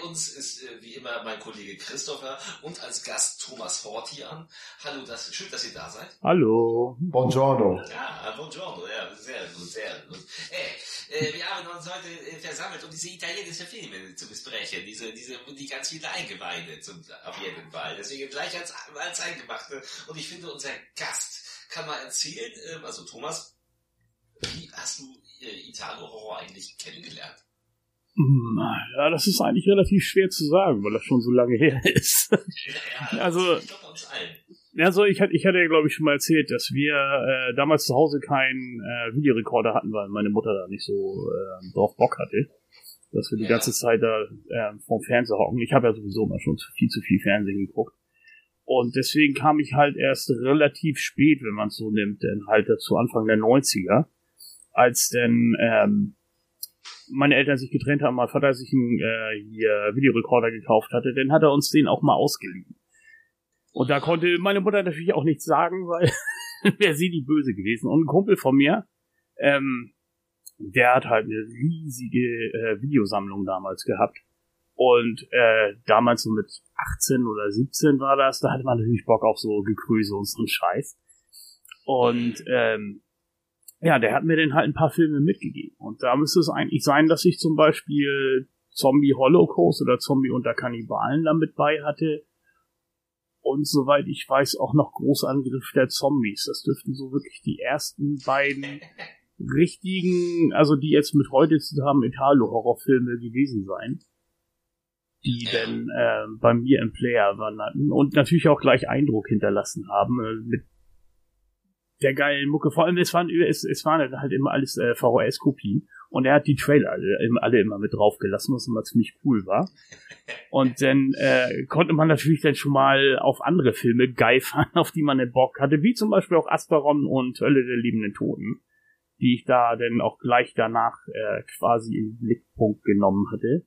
bei uns ist äh, wie immer mein Kollege Christopher und als Gast Thomas Hortian. Hallo, das, schön, dass ihr da seid. Hallo. Buongiorno. Ja, buongiorno, ja, sehr gut, sehr gut. Äh, äh, wir haben uns heute äh, versammelt, um diese italienischen Filme zu besprechen, diese, diese, die ganz viele Eingeweide zum, auf jeden Fall. Deswegen gleich als, als Eingemachte. Und ich finde, unser Gast kann mal erzählen, ähm, also Thomas, wie hast du äh, Italo-Horror eigentlich kennengelernt? Ja, das ist eigentlich relativ schwer zu sagen, weil das schon so lange her ist. Also. Also ich hatte, ich hatte ja glaube ich schon mal erzählt, dass wir äh, damals zu Hause keinen äh, Videorekorder hatten, weil meine Mutter da nicht so äh, drauf Bock hatte, dass wir die Ja. ganze Zeit da äh, vom Fernseher hocken. Ich habe ja sowieso mal schon viel zu viel Fernsehen geguckt. Und deswegen kam ich halt erst relativ spät, wenn man es so nimmt, denn halt zu Anfang der 90er, als denn ähm, meine Eltern sich getrennt haben, mein Vater sich einen äh, hier Videorekorder gekauft hatte, dann hat er uns den auch mal ausgeliehen. Und da konnte meine Mutter natürlich auch nichts sagen, weil wäre sie die Böse gewesen. Und ein Kumpel von mir, ähm, der hat halt eine riesige äh, Videosammlung damals gehabt. Und äh, damals so mit 18 oder 17 war das, da hatte man natürlich Bock auf so Gekröse und so einen Scheiß. Und ähm, ja, der hat mir dann halt ein paar Filme mitgegeben. Und da müsste es eigentlich sein, dass ich zum Beispiel Zombie Holocaust oder Zombie unter Kannibalen damit bei hatte. Und soweit ich weiß, auch noch Großangriff der Zombies. Das dürften so wirklich die ersten beiden richtigen, also die jetzt mit heute zusammen Italo-Horrorfilme gewesen sein, die dann äh, bei mir im Player wanderten und natürlich auch gleich Eindruck hinterlassen haben äh, mit der geilen Mucke. Vor allem, es waren, es, es waren halt immer alles äh, VHS-Kopien und er hat die Trailer alle, alle immer mit draufgelassen, was immer ziemlich cool war. Und dann äh, konnte man natürlich dann schon mal auf andere Filme geifern, auf die man den Bock hatte, wie zum Beispiel auch Asteron und Hölle der liebenden Toten, die ich da dann auch gleich danach äh, quasi in den Blickpunkt genommen hatte.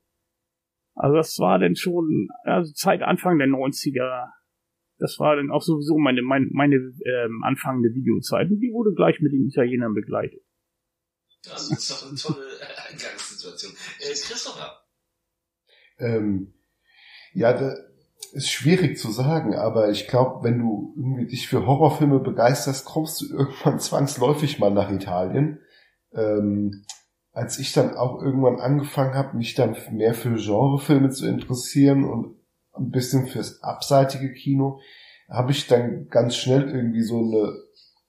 Also das war dann schon, also Zeit Anfang der 90er, das war dann auch sowieso meine, meine, meine ähm, anfangende Videozeit und die wurde gleich mit den Italienern begleitet. Das ist doch eine tolle Eingangssituation. Äh, Christopher, Ähm, ja, da ist schwierig zu sagen, aber ich glaube, wenn du irgendwie dich für Horrorfilme begeisterst, kommst du irgendwann zwangsläufig mal nach Italien. Ähm, als ich dann auch irgendwann angefangen habe, mich dann mehr für Genrefilme zu interessieren und ein bisschen fürs abseitige Kino, habe ich dann ganz schnell irgendwie so eine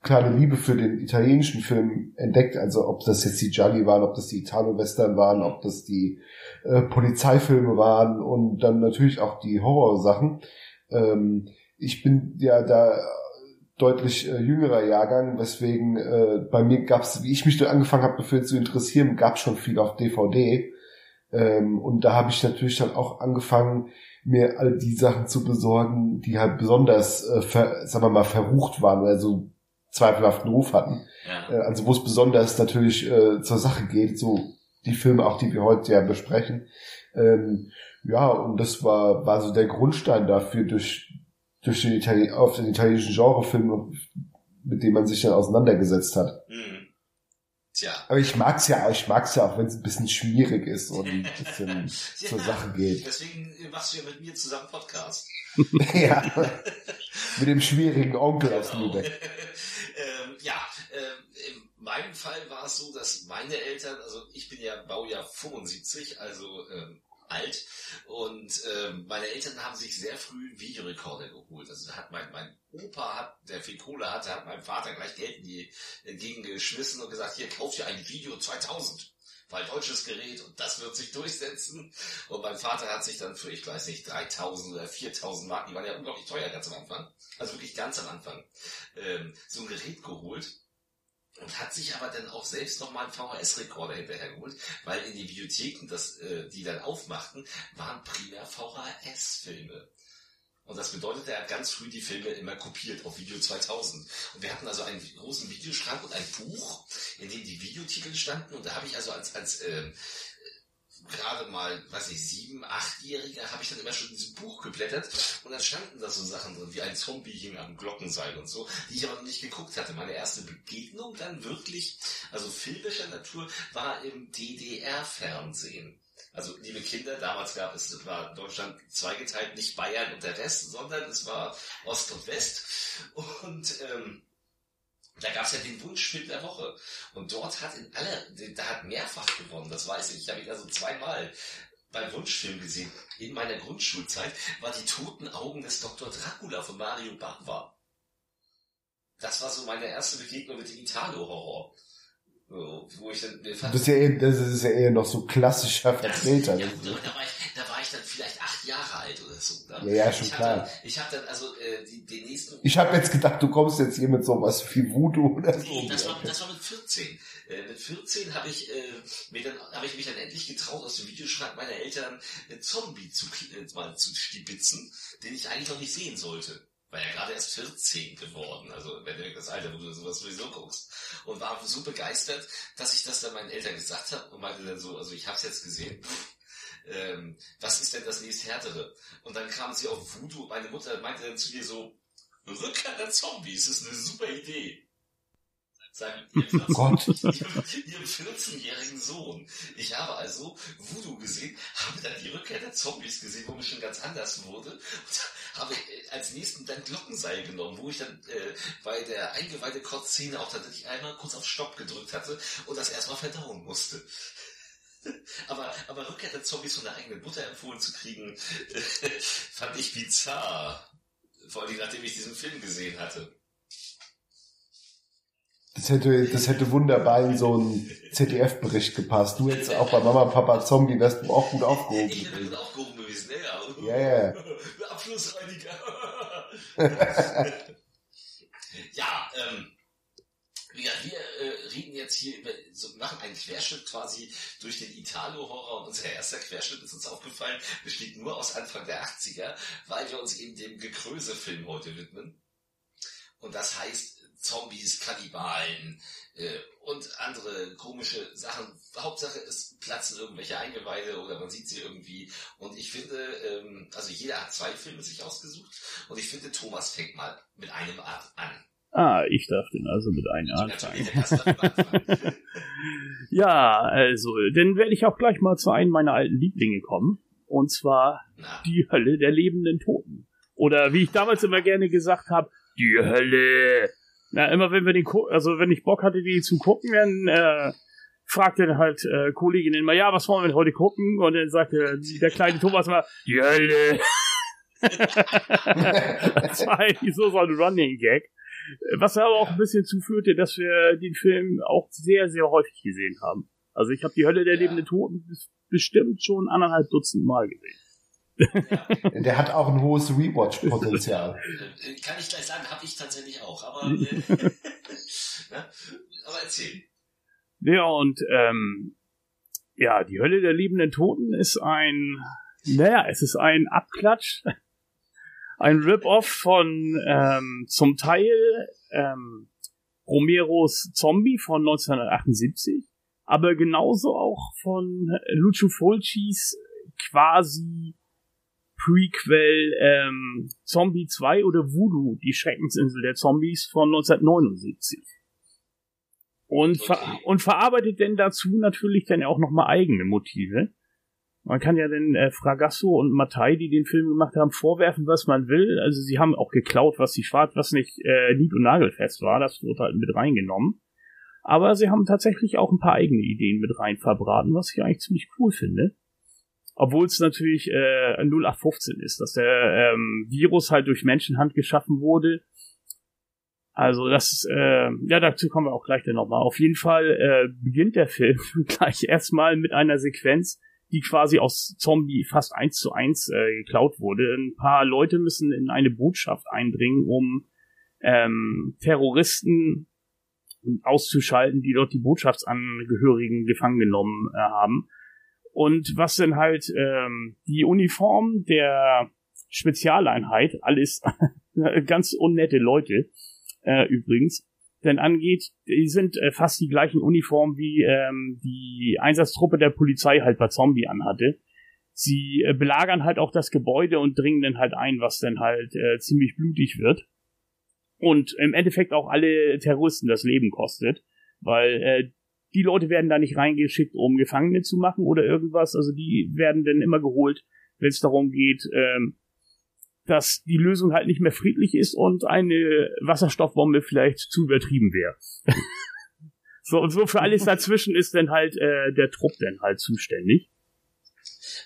kleine Liebe für den italienischen Film entdeckt. Also ob das jetzt die Gialli waren, ob das die Italo-Western waren, ob das die äh, Polizeifilme waren und dann natürlich auch die Horrorsachen. Ähm, ich bin ja da deutlich äh, jüngerer Jahrgang, weswegen äh, bei mir gab's, wie ich mich da angefangen habe, dafür zu interessieren, gab's schon viel auf DVD. Ähm, und da habe ich natürlich dann auch angefangen, mir all die Sachen zu besorgen, die halt besonders, äh, ver, sagen wir mal, verrucht waren oder so zweifelhaften Ruf hatten. ja. Äh, also wo es besonders natürlich äh, zur Sache geht, so die Filme auch, die wir heute ja besprechen. Ähm, ja, und das war, war so der Grundstein dafür durch, durch den Itali auf den italienischen Genrefilm, mit dem man sich dann auseinandergesetzt hat. Hm. Tja. Aber ich mag's ja, ich mag's ja auch, wenn es ein bisschen schmierig ist und ein bisschen zur Sache geht. Deswegen machst du ja mit mir zusammen Podcast. ja. Mit dem schwierigen Onkel aus Genau. Lübeck. ähm, ja, ähm, in meinem Fall war es so, dass meine Eltern, also ich bin ja Baujahr 75, also ähm, alt, und ähm, meine Eltern haben sich sehr früh einen Videorekorder geholt. Also hat mein, mein Opa, hat, der viel Kohle hatte, hat meinem Vater gleich Geld in die, entgegengeschmissen und gesagt, hier, kauf dir ein Video 2000. Weil deutsches Gerät und das wird sich durchsetzen. Und mein Vater hat sich dann für, ich weiß nicht, 3000 oder 4000 Mark, die waren ja unglaublich teuer ganz am Anfang, also wirklich ganz am Anfang, ähm, so ein Gerät geholt und hat sich aber dann auch selbst nochmal einen VHS-Rekorder hinterhergeholt, weil in den Videotheken, das, äh, die dann aufmachten, waren primär VHS-Filme. Und das bedeutet, er hat ganz früh die Filme immer kopiert auf Video 2000. Und wir hatten also einen großen Videoschrank und ein Buch, in dem die Videotitel standen. Und da habe ich also als, als ähm, gerade mal, weiß ich, sieben, achtjähriger, habe ich dann immer schon in diesem Buch geblättert und dann standen da so Sachen drin, wie ein Zombie hing am Glockenseil und so, die ich aber noch nicht geguckt hatte. Meine erste Begegnung dann wirklich, also filmischer Natur, war im DDR-Fernsehen. Also, liebe Kinder, damals gab es, war Deutschland zweigeteilt, nicht Bayern und der Rest, sondern es war Ost und West. Und ähm, da gab es ja den Wunschfilm der Woche. Und dort hat in aller, da hat mehrfach gewonnen, das weiß ich. Ich habe ihn also zweimal beim Wunschfilm gesehen. In meiner Grundschulzeit war die toten Augen des Dr. Dracula von Mario Bava. Das war so meine erste Begegnung mit dem Italo-Horror. Wo ich dann, das, ist ja eher, das ist ja eher noch so klassischer Vertreter. Ja, da, war ich, da war ich dann vielleicht acht Jahre alt oder so. Ne? Ja, ja, schon ich klar. Dann, ich habe dann also äh, die, den nächsten... Ich habe jetzt gedacht, du kommst jetzt hier mit sowas wie Voodoo oder so. Nee, das war, das war mit 14. Äh, mit 14 habe ich, äh, mir dann, hab ich mich dann endlich getraut, aus dem Videoschrank meiner Eltern einen Zombie zu, äh, mal zu stibitzen, den ich eigentlich noch nicht sehen sollte war ja gerade erst 14 geworden, also wenn du das Alter, wo du sowas sowieso guckst. Und war so begeistert, dass ich das dann meinen Eltern gesagt habe und meinte dann so, also ich habe es jetzt gesehen, ähm, was ist denn das nächste Härtere? Und dann kam sie auf Voodoo, meine Mutter meinte dann zu mir so, Rückkehr der Zombies ist eine super Idee seinem ihrem 14-jährigen Sohn. Ich habe also Voodoo gesehen, habe dann die Rückkehr der Zombies gesehen, wo mir schon ganz anders wurde und habe äh, als nächsten dann Glockenseil genommen, wo ich dann äh, bei der eingeweihte Kotzszene auch tatsächlich einmal kurz auf Stopp gedrückt hatte und das erstmal verdauen musste. Aber, aber Rückkehr der Zombies von der eigenen Mutter empfohlen zu kriegen, fand ich bizarr. Vor allem nachdem ich diesen Film gesehen hatte. Das hätte, das hätte wunderbar in so einen ZDF-Bericht gepasst. Du jetzt auch bei Mama, Papa, Zombie wärst du auch gut aufgehoben. Ich wäre gut aufgehoben gewesen, ja. Ja, ja. Abschlussreiniger. ja, ähm, ja, wir äh, reden jetzt hier über, so, machen einen Querschnitt quasi durch den Italo-Horror und unser erster Querschnitt ist uns aufgefallen, besteht nur aus Anfang der 80er, weil wir uns eben dem Gekröse-Film heute widmen. Und das heißt, Zombies, Kannibalen äh, und andere komische Sachen. Hauptsache es platzen irgendwelche Eingeweide oder man sieht sie irgendwie. Und ich finde, ähm, also jeder hat zwei Filme sich ausgesucht und ich finde, Thomas fängt mal mit einem an. Ah, ich darf den also mit einem anfangen. ja, also, dann werde ich auch gleich mal zu einem meiner alten Lieblinge kommen. Und zwar Na. die Hölle der lebenden Toten. Oder wie ich damals immer gerne gesagt habe, die Hölle na, immer wenn wir den, also wenn ich Bock hatte, die zu gucken, dann äh, fragte halt äh, Kollegin immer, ja, was wollen wir denn heute gucken? Und dann sagte der kleine Thomas mal, die Hölle. das war eigentlich so, so ein Running Gag. Was aber auch ein bisschen zuführte, dass wir den Film auch sehr, sehr häufig gesehen haben. Also ich habe die Hölle der ja. lebenden Toten bestimmt schon anderthalb Dutzend Mal gesehen. Der hat auch ein hohes Rewatch-Potenzial. Kann ich gleich sagen, habe ich tatsächlich auch. Aber, äh, aber erzähl. Ja, und ähm, ja, die Hölle der liebenden Toten ist ein, naja, es ist ein Abklatsch, ein Rip-Off von ähm, zum Teil ähm, Romeros Zombie von 1978, aber genauso auch von Lucio Fulcis quasi Prequel ähm, Zombie 2 oder Voodoo, die Schreckensinsel der Zombies von 1979. Und, okay. ver und verarbeitet denn dazu natürlich dann auch nochmal eigene Motive. Man kann ja den äh, Fragasso und Mattei, die den Film gemacht haben, vorwerfen, was man will. Also sie haben auch geklaut, was sie schwarz, was nicht äh, nied- und nagelfest war. Das wurde halt mit reingenommen. Aber sie haben tatsächlich auch ein paar eigene Ideen mit rein verbraten, was ich eigentlich ziemlich cool finde. Obwohl es natürlich äh, 0815 ist, dass der ähm, Virus halt durch Menschenhand geschaffen wurde. Also das, äh, ja, dazu kommen wir auch gleich dann nochmal. Auf jeden Fall äh, beginnt der Film gleich erstmal mit einer Sequenz, die quasi aus Zombie fast eins zu eins äh, geklaut wurde. Ein paar Leute müssen in eine Botschaft eindringen, um ähm, Terroristen auszuschalten, die dort die Botschaftsangehörigen gefangen genommen äh, haben. Und was denn halt ähm, die Uniform der Spezialeinheit, alles ganz unnette Leute äh, übrigens, denn angeht. Die sind äh, fast die gleichen Uniformen wie ähm, die Einsatztruppe der Polizei halt bei Zombie anhatte. Sie äh, belagern halt auch das Gebäude und dringen dann halt ein, was dann halt äh, ziemlich blutig wird. Und im Endeffekt auch alle Terroristen das Leben kostet, weil äh, die Leute werden da nicht reingeschickt, um Gefangene zu machen oder irgendwas. Also die werden dann immer geholt, wenn es darum geht, ähm, dass die Lösung halt nicht mehr friedlich ist und eine Wasserstoffbombe vielleicht zu übertrieben wäre. so und so für alles dazwischen ist dann halt äh, der Trupp dann halt zuständig.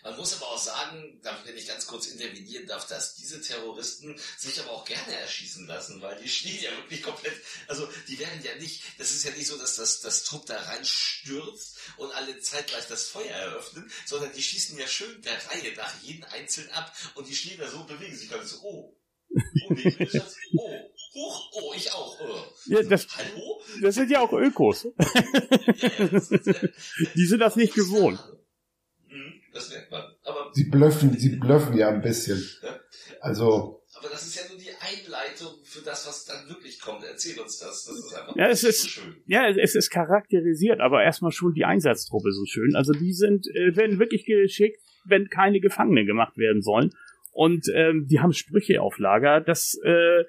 Man muss aber auch sagen, wenn ich ganz kurz intervenieren darf, dass diese Terroristen sich aber auch gerne erschießen lassen, weil die stehen ja wirklich komplett, also die werden ja nicht, das ist ja nicht so, dass das, das Trupp da reinstürzt und alle zeitgleich das Feuer eröffnen, sondern die schießen ja schön der Reihe nach jeden einzeln ab und die stehen da so, bewegen sich ganz so, oh. Oh, nee, oh, Huch, oh, ich auch. Oh. Ja, das, Hallo? Das sind ja auch Ökos. ja, ja, die sind das nicht gewohnt. Das merkt man. Aber sie blöffen, sie blöffen ja ein bisschen. Also. Aber das ist ja nur die Einleitung für das, was dann wirklich kommt. Erzähl uns das. Das ist einfach ja, es ist, so schön. Ja, es ist charakterisiert, aber erstmal schon die Einsatztruppe so schön. Also die sind, äh, werden wirklich geschickt, wenn keine Gefangene gemacht werden sollen. Und ähm, die haben Sprüche auf Lager. Das äh,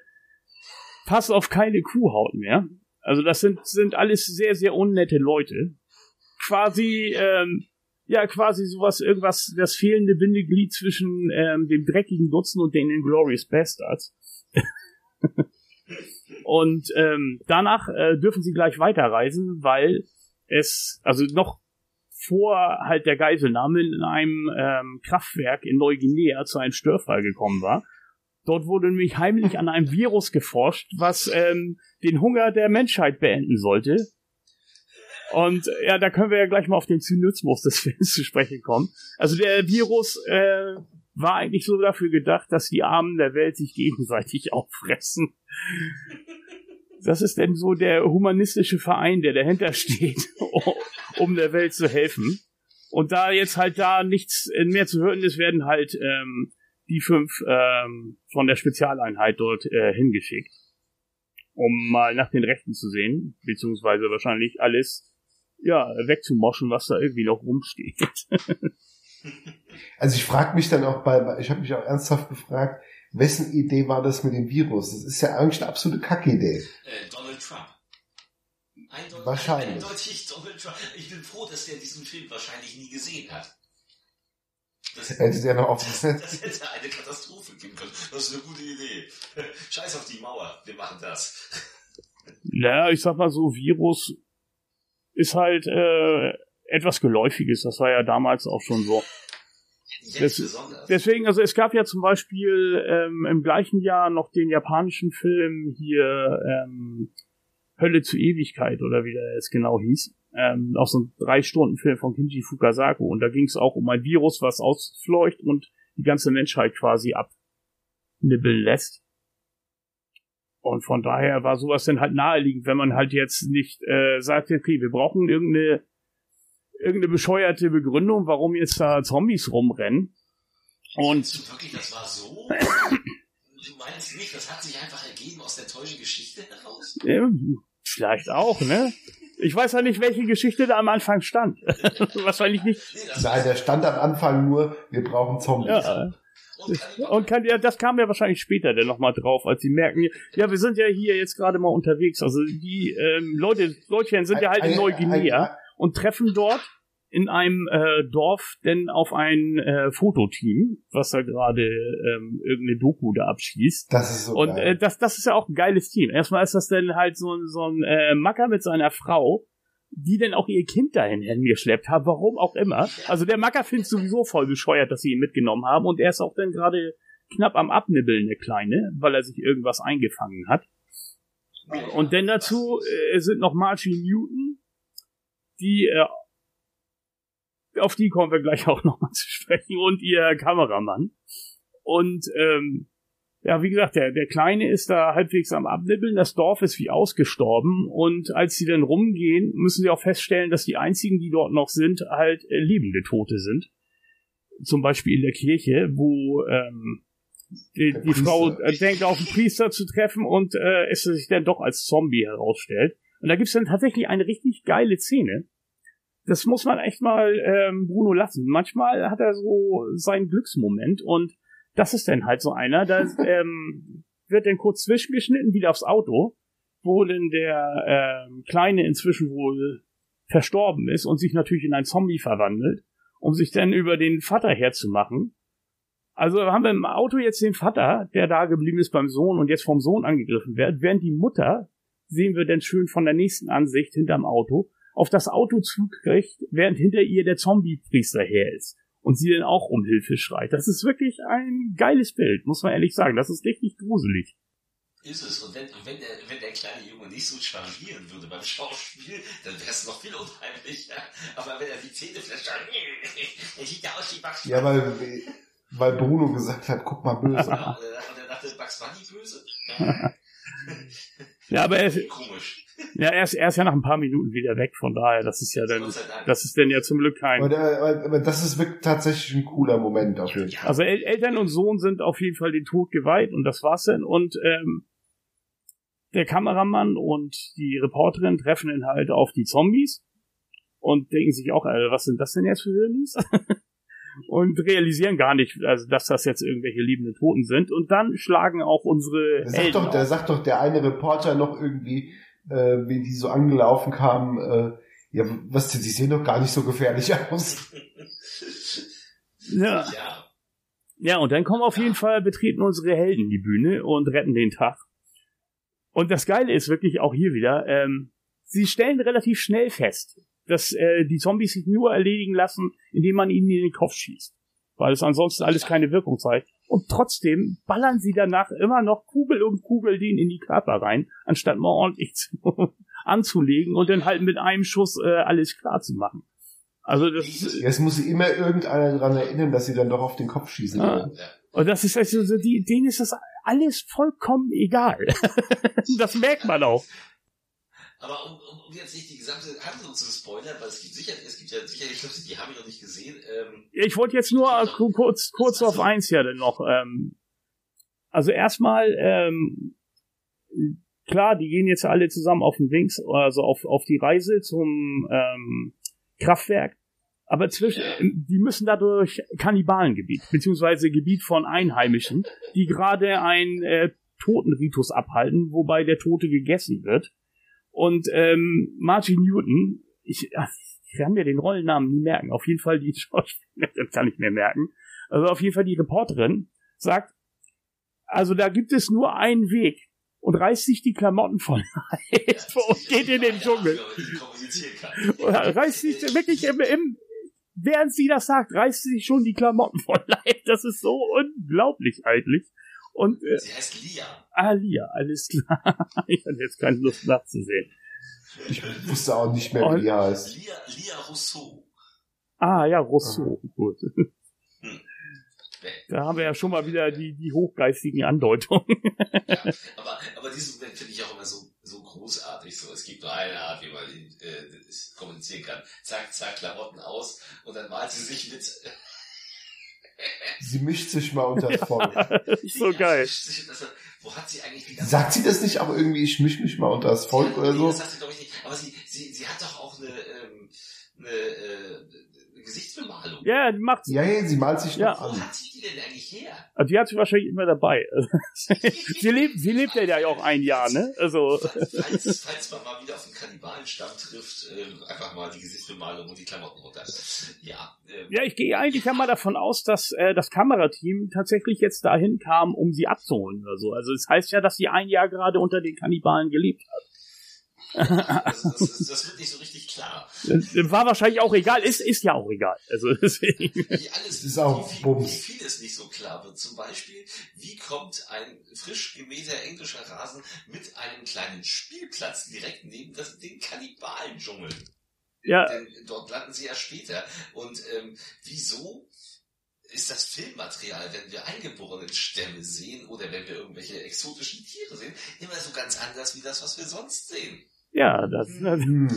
passt auf keine Kuhhaut mehr. Also das sind, sind alles sehr, sehr unnette Leute. Quasi, ähm, ja quasi sowas, irgendwas, das fehlende Bindeglied zwischen ähm, dem dreckigen Dutzend und den Inglorious Bastards. und ähm, danach äh, dürfen sie gleich weiterreisen, weil es, also noch vor halt der Geiselnahme in einem ähm, Kraftwerk in Neuguinea zu einem Störfall gekommen war. Dort wurde nämlich heimlich an einem Virus geforscht, was ähm, den Hunger der Menschheit beenden sollte. Und ja, da können wir ja gleich mal auf den Zynismus des Films zu sprechen kommen. Also der Virus äh, war eigentlich so dafür gedacht, dass die Armen der Welt sich gegenseitig auffressen. Das ist denn so der humanistische Verein, der dahinter steht, um der Welt zu helfen. Und da jetzt halt da nichts mehr zu hören ist, werden halt ähm, die fünf ähm, von der Spezialeinheit dort äh, hingeschickt, um mal nach den Rechten zu sehen, beziehungsweise wahrscheinlich alles ja, wegzumoschen, was da irgendwie noch rumsteht. also ich frage mich dann auch bei, ich habe mich auch ernsthaft gefragt, wessen Idee war das mit dem Virus? Das ist ja eigentlich eine absolute Kackidee. Äh, Donald Trump. Eindeutig, wahrscheinlich. Eindeutig Donald Trump. Ich bin froh, dass der diesen Film wahrscheinlich nie gesehen hat. Das, hätte ja noch das, das hätte eine Katastrophe geben können. Das ist eine gute Idee. Scheiß auf die Mauer, wir machen das. Ja, ich sag mal so, Virus ist halt äh, etwas Geläufiges. Das war ja damals auch schon so. Des, deswegen, also es gab ja zum Beispiel ähm, im gleichen Jahr noch den japanischen Film hier ähm, Hölle zur Ewigkeit oder wie der jetzt genau hieß. Ähm, auch so ein drei Stunden Film von Kinji Fukasaku und da ging es auch um ein Virus, was ausfleucht und die ganze Menschheit quasi abnibbeln lässt. Und von daher war sowas dann halt naheliegend, wenn man halt jetzt nicht äh, sagt, okay, wir brauchen irgendeine irgendeine bescheuerte Begründung, warum jetzt da Zombies rumrennen. Und du wirklich, das war so? du meinst nicht, das hat sich einfach ergeben aus der täuschen Geschichte heraus? Ja, vielleicht auch, ne? Ich weiß ja nicht, welche Geschichte da am Anfang stand. Wahrscheinlich nicht. Nein, der stand am Anfang nur, wir brauchen Zombies. Ja. Und kann, ja, das kam ja wahrscheinlich später dann nochmal drauf, als sie merken, ja, wir sind ja hier jetzt gerade mal unterwegs. Also die ähm, Leute, Leutchen sind ja halt in Neuguinea und treffen dort in einem äh, Dorf denn auf ein äh, Fototeam, was da gerade ähm, irgendeine Doku da abschließt. Das ist so Und äh, das, das ist ja auch ein geiles Team. Erstmal ist das dann halt so, so ein äh, Macker mit seiner Frau, die denn auch ihr Kind dahin hingeschleppt haben, warum auch immer. Also der Macker findet sowieso voll bescheuert, dass sie ihn mitgenommen haben und er ist auch dann gerade knapp am Abnibbeln, der Kleine, weil er sich irgendwas eingefangen hat. Und denn dazu äh, sind noch Margie Newton, die äh, auf die kommen wir gleich auch nochmal zu sprechen und ihr Kameramann. Und ähm, ja, wie gesagt, der, der Kleine ist da halbwegs am Abnibbeln, das Dorf ist wie ausgestorben und als sie dann rumgehen, müssen sie auch feststellen, dass die einzigen, die dort noch sind, halt äh, lebende Tote sind. Zum Beispiel in der Kirche, wo ähm, die, die Frau äh, denkt auf den Priester zu treffen und äh, es sich dann doch als Zombie herausstellt. Und da gibt's dann tatsächlich eine richtig geile Szene. Das muss man echt mal ähm, Bruno lassen. Manchmal hat er so seinen Glücksmoment und das ist dann halt so einer. Da ähm, wird dann kurz zwischengeschnitten wieder aufs Auto, wo denn der ähm, Kleine inzwischen wohl verstorben ist und sich natürlich in ein Zombie verwandelt, um sich dann über den Vater herzumachen. Also haben wir im Auto jetzt den Vater, der da geblieben ist beim Sohn und jetzt vom Sohn angegriffen wird, während die Mutter, sehen wir dann schön von der nächsten Ansicht hinterm Auto, auf das Auto zukriegt, während hinter ihr der Zombie-Priester her ist und sie dann auch um Hilfe schreit. Das ist wirklich ein geiles Bild, muss man ehrlich sagen. Das ist richtig gruselig. Ist es. Und wenn, wenn, der, wenn der kleine Junge nicht so changieren würde beim Schauspiel, dann wäre es noch viel unheimlicher. Aber wenn er die Zähne fletscht, er sieht ja aus wie Bugs Ja, weil, weil Bruno gesagt hat, guck mal böse. Ja, und er dachte, Bugs Bunny böse? Ja, aber er ist, Komisch. Ja, er ist, er ist ja nach ein paar Minuten wieder weg, von daher, das ist ja dann, das ist denn ja zum Glück kein, Aber, der, aber das ist wirklich tatsächlich ein cooler Moment auf jeden Fall. Also El Eltern und Sohn sind auf jeden Fall den Tod geweiht und das war's dann. Und ähm, der Kameramann und die Reporterin treffen dann halt auf die Zombies und denken sich auch, äh, was sind das denn jetzt für Hirnis? und realisieren gar nicht, also dass das jetzt irgendwelche liebenden Toten sind. Und dann schlagen auch unsere Da sagt, Helden doch, auf. sagt doch der eine Reporter noch irgendwie, äh, wie die so angelaufen kamen, äh, ja, was, die sehen doch gar nicht so gefährlich aus. Ja. Ja. Ja, und dann kommen auf jeden Fall, betreten unsere Helden die Bühne und retten den Tag. Und das Geile ist wirklich auch hier wieder, ähm, sie stellen relativ schnell fest, dass äh, die Zombies sich nur erledigen lassen, indem man ihnen in den Kopf schießt. Weil es ansonsten alles keine Wirkung zeigt. Und trotzdem ballern sie danach immer noch Kugel um Kugel denen in die Körper rein, anstatt mal ordentlich zu, anzulegen und dann halt mit einem Schuss äh, alles klar zu machen. Also das ist, Jetzt muss sich immer irgendeiner daran erinnern, dass sie dann doch auf den Kopf schießen. Ah. Und das ist also, so, die, denen ist das alles vollkommen egal. das merkt man auch. Aber um, um, um jetzt nicht die gesamte Handlung zu spoilern, weil es gibt sicher, es gibt ja sicherlich Leute, die haben ich noch nicht gesehen. Ähm, Ich wollte jetzt nur ku- kurz, kurz auf eins ja dann noch. Ähm, also erstmal, ähm, klar, die gehen jetzt alle zusammen auf den Dings, also auf, auf die Reise zum ähm, Kraftwerk. Aber zwischen, die müssen dadurch Kannibalengebiet, beziehungsweise Gebiet von Einheimischen, die gerade einen äh, Totenritus abhalten, wobei der Tote gegessen wird. Und ähm, Martin Newton, ich, ich kann mir den Rollennamen nie merken. Auf jeden Fall die Schauspielerin, kann ich mir merken. Also auf jeden Fall die Reporterin sagt, also da gibt es nur einen Weg und reißt sich die Klamotten voll und geht in den Dschungel. Reißt sich wirklich im, im, während sie das sagt, reißt sie sich schon die Klamotten voll Leib. Das ist so unglaublich eigentlich. Und äh, Sie heißt Lia. Alia, alles klar. Ich hatte jetzt keine Lust nachzusehen. Ich wusste auch nicht mehr, wie er heißt. Lia, Lia Rousseau. Ah ja, Rousseau. Gut. Hm. Da haben wir ja schon mal wieder die, die hochgeistigen Andeutungen. Ja, aber, aber diesen Moment finde ich auch immer so, so großartig. So, es gibt nur eine Art, wie man ihn, äh, das kommunizieren kann. Zack, zack, Klamotten aus und dann malt sie sich mit. Sie mischt sich mal unter das Volk. Das ist so Ja, geil. sich- Wo hat sie eigentlich die ganze Sagt sie das nicht auch irgendwie, ich misch mich mal unter das Volk oder Nee, so? Das sagt sie, glaube ich, nicht. Aber sie, sie, sie hat doch auch eine, ähm, eine, äh, eine Gesichtsbemalung. Ja, die macht Ja, ja, sie malt sich Ja. noch Wo hat sie die denn eigentlich her? Also die hat sie wahrscheinlich immer dabei. sie lebt, sie lebt ja auch ein Jahr, ne? Also Falls, falls man mal wieder auf einen Kannibalenstamm trifft, äh, einfach mal die Gesichtsbemalung und die Klamotten runter. Ja, ähm, ja, ich gehe eigentlich ja mal davon aus, dass äh, das Kamerateam tatsächlich jetzt dahin kam, um sie abzuholen oder so. Also es heißt ja, dass sie ein Jahr gerade unter den Kannibalen gelebt hat. Also das, das, das wird nicht so richtig klar. Das War wahrscheinlich auch egal, ist ist ja auch egal. Also deswegen. Wie alles, ist auch wie, wie vieles nicht so klar wird. Zum Beispiel, wie kommt ein frisch gemähter englischer Rasen mit einem kleinen Spielplatz direkt neben das, den Kannibalen-Dschungel? Ja, Denn dort landen sie ja später. Und ähm, wieso ist das Filmmaterial, wenn wir eingeborenen Stämme sehen oder wenn wir irgendwelche exotischen Tiere sehen, immer so ganz anders wie das, was wir sonst sehen? Ja, das. Hm.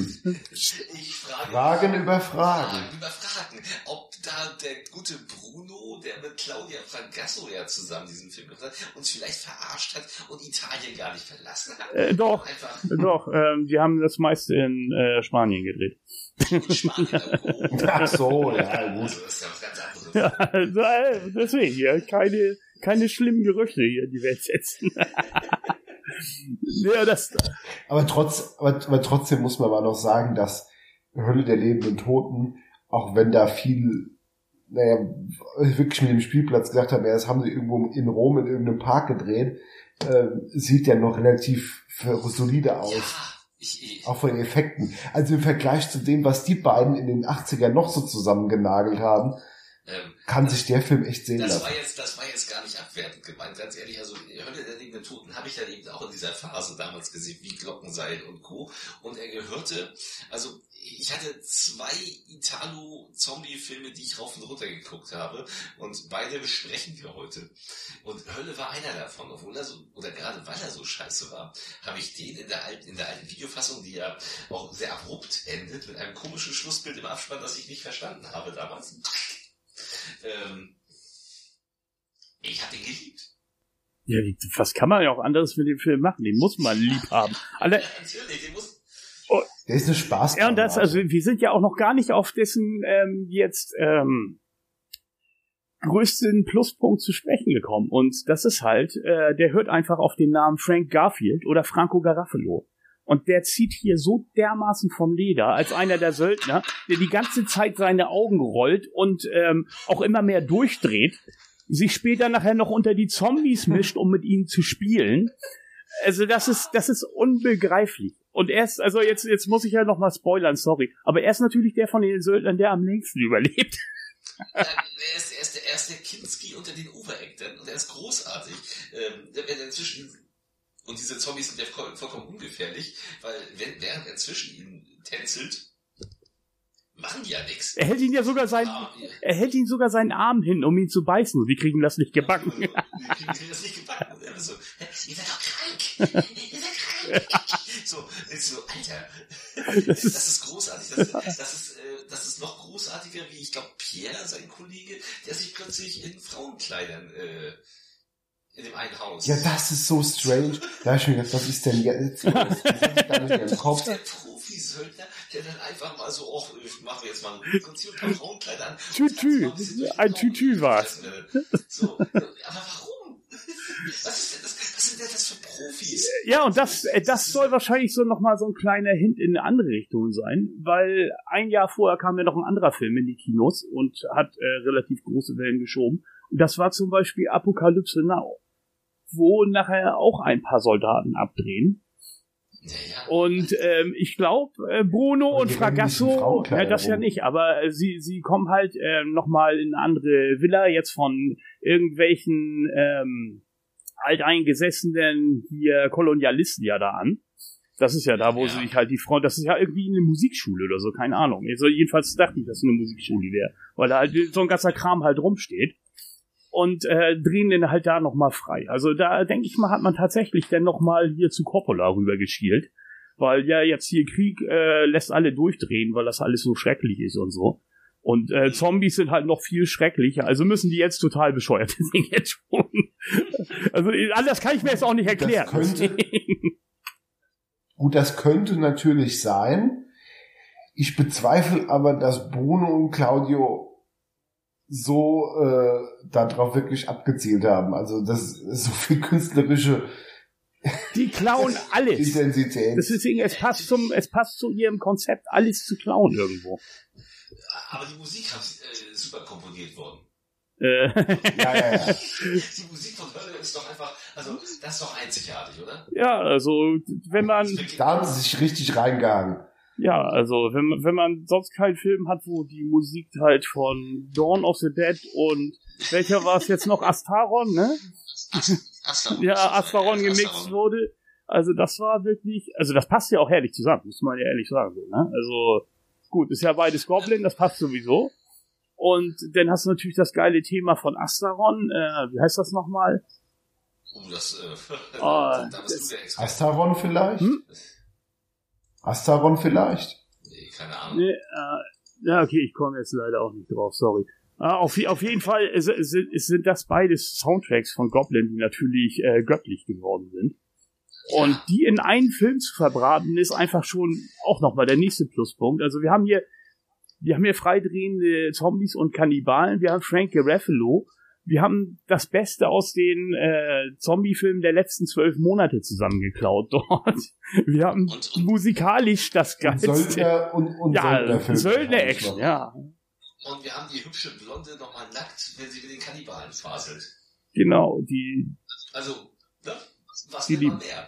Ich frage Fragen über Fragen. Fragen über Fragen. Ob da der gute Bruno, der mit Claudia Fragasso ja zusammen diesen Film gemacht hat, uns vielleicht verarscht hat und Italien gar nicht verlassen hat. Äh, doch, Einfach doch. Ähm, die haben das meiste in äh, Spanien gedreht. in Spanien. Oh. Ach so, ja, gut. Also, das ist ja was ganz anderes. Ja, also, äh, deswegen hier keine keine schlimmen Gerüchte hier in die Welt setzen. ja, das. Aber, trotz, aber, aber trotzdem muss man mal noch sagen, dass Hölle der lebenden Toten, auch wenn da viel, naja, wirklich mit dem Spielplatz gesagt haben, ja, das haben sie irgendwo in Rom in irgendeinem Park gedreht, äh, sieht ja noch relativ solide aus. Ja, ich, ich, Auch von den Effekten. Also im Vergleich zu dem, was die beiden in den 80ern noch so zusammengenagelt haben, ähm, kann sich der Film echt sehen Das lassen. war jetzt, das war jetzt gar nicht abwertend gemeint, ganz ehrlich. Also Hölle der liegenden Toten habe ich dann eben auch in dieser Phase damals gesehen, wie Glockenseil und Co. Und er gehörte, also ich hatte zwei Italo-Zombie-Filme, die ich rauf und runter geguckt habe. Und beide besprechen wir heute. Und Hölle war einer davon, obwohl er so, oder gerade weil er so scheiße war, habe ich den in der alten, in der alten Videofassung, die ja auch sehr abrupt endet, mit einem komischen Schlussbild im Abspann, das ich nicht verstanden habe damals. Ähm, ich habe den geliebt. Ja, was kann man ja auch anderes mit dem Film machen? Den muss man lieb haben. Alle, Ja, natürlich, den muss. Der ist eine Spaß. ja, und das, also wir sind ja auch noch gar nicht auf dessen ähm, jetzt ähm, größten Pluspunkt zu sprechen gekommen. Und das ist halt, äh, der hört einfach auf den Namen Frank Garfield oder Franco Garafalo. Und der zieht hier so dermaßen vom Leder als einer der Söldner, der die ganze Zeit seine Augen rollt und ähm, auch immer mehr durchdreht, sich später nachher noch unter die Zombies mischt, um mit ihnen zu spielen. Also das ist, das ist unbegreiflich. Und er ist, also jetzt, jetzt muss ich ja noch mal spoilern, sorry. Aber er ist natürlich der von den Söldnern, der am längsten überlebt. Ja, er, ist, er, ist der, er Kinski unter den Overactern und er ist großartig. Ähm, der, der zwischen und diese Zombies sind ja voll- vollkommen ungefährlich, weil wenn, während er zwischen ihnen tänzelt, machen die ja nichts. Er hält ihn ja sogar sein, Ah, ja. er hält ihn sogar seinen Arm hin, um ihn zu beißen. Und die kriegen das nicht gebacken. Wir kriegen das nicht gebacken. Und er so, "Hä, ihr seid doch krank. Ihr seid krank. So, ist so, Alter. Das Das ist, ist großartig. Das, das, ist, äh, das ist noch großartiger, wie ich glaube, Pierre, sein Kollege, der sich plötzlich in Frauenkleidern äh, in dem einen Haus. Ja, das ist so strange. Da hab ich mir gedacht, was ist denn jetzt? los? Das im Kopf. Der Profisöldner, der dann einfach mal so, oh, ich mache jetzt mal ein Prinzip ein paar Frauenkleider an. Tütü. Ein. Tütü war's. So, aber warum? Was, ist denn das, was sind denn das für Profis? ja, und das, äh, das soll wahrscheinlich so noch mal so ein kleiner Hint in eine andere Richtung sein, weil ein Jahr vorher kam ja noch ein anderer Film in die Kinos und hat äh, relativ große Wellen geschoben. Und das war zum Beispiel Apokalypse Now, wo nachher auch ein paar Soldaten abdrehen. Und ähm, ich glaube, äh, Bruno und Fragasso, ja, das ja nicht, aber äh, sie, sie kommen halt äh, nochmal in eine andere Villa, jetzt von irgendwelchen ähm, alteingesessenen hier Kolonialisten ja da an. Das ist ja da, wo Ja. sie sich halt die Front, das ist ja irgendwie eine Musikschule oder so, keine Ahnung. Also jedenfalls dachte ich, dass es eine Musikschule wäre, weil da halt so ein ganzer Kram halt rumsteht. Und äh, drehen den halt da nochmal frei. Also da denke ich mal, hat man tatsächlich dann nochmal hier zu Coppola rüber geschielt. Weil ja jetzt hier Krieg äh, lässt alle durchdrehen, weil das alles so schrecklich ist und so. Und äh, Zombies sind halt noch viel schrecklicher, also müssen die jetzt total bescheuerte Dinge tun. Also anders kann ich mir jetzt auch nicht erklären. Das könnte- Gut, das könnte natürlich sein. Ich bezweifle aber, dass Bruno und Claudio so äh, darauf wirklich abgezielt haben. Also das ist so viel künstlerische die klauen alles. Intensität. Das ist, es passt zum, es passt zu ihrem Konzept, alles zu klauen irgendwo. Aber die Musik haben äh, super komponiert worden. Äh, ja, ja, ja. Die Musik von Hölle ist doch einfach, also das ist doch einzigartig, oder? ja, also wenn man Da haben sie sich richtig reingehangen. Ja, also wenn, man- wenn man sonst keinen Film hat, wo die Musik halt von Dawn of the Dead und welcher war es jetzt noch? Astaron, ne? Astaron. Ja, Astaron gemixt Astaron. wurde. Also das war wirklich, also das passt ja auch herrlich zusammen, muss man ja ehrlich sagen. So, ne? Also gut, ist ja beides Goblin, das passt sowieso. Und dann hast du natürlich das geile Thema von Astaron, äh, wie heißt das nochmal? Oh, das, äh, Ah, da bist du der Experte. Astaron vielleicht? Hm? Astaron vielleicht? Nee, keine Ahnung. Nee, äh, ja, okay, ich komme jetzt leider auch nicht drauf, sorry. Ah, auf, auf jeden Fall es, es, es sind das beides Soundtracks von Goblin, die natürlich äh, göttlich geworden sind. Und die in einen Film zu verbraten, ist einfach schon auch nochmal der nächste Pluspunkt. Also wir haben hier, wir haben hier freidrehende Zombies und Kannibalen, wir haben Frank Garofalo, wir haben das Beste aus den äh, Zombie-Filmen der letzten zwölf Monate zusammengeklaut dort. Wir haben Und- und- musikalisch das Geilste. Söldner und, und ja. Söldner-Action, ja. Und wir haben die hübsche Blonde nochmal nackt, wenn sie mit den Kannibalen faselt. Genau, die, Also, ne? Was Die will man lieben. mehr?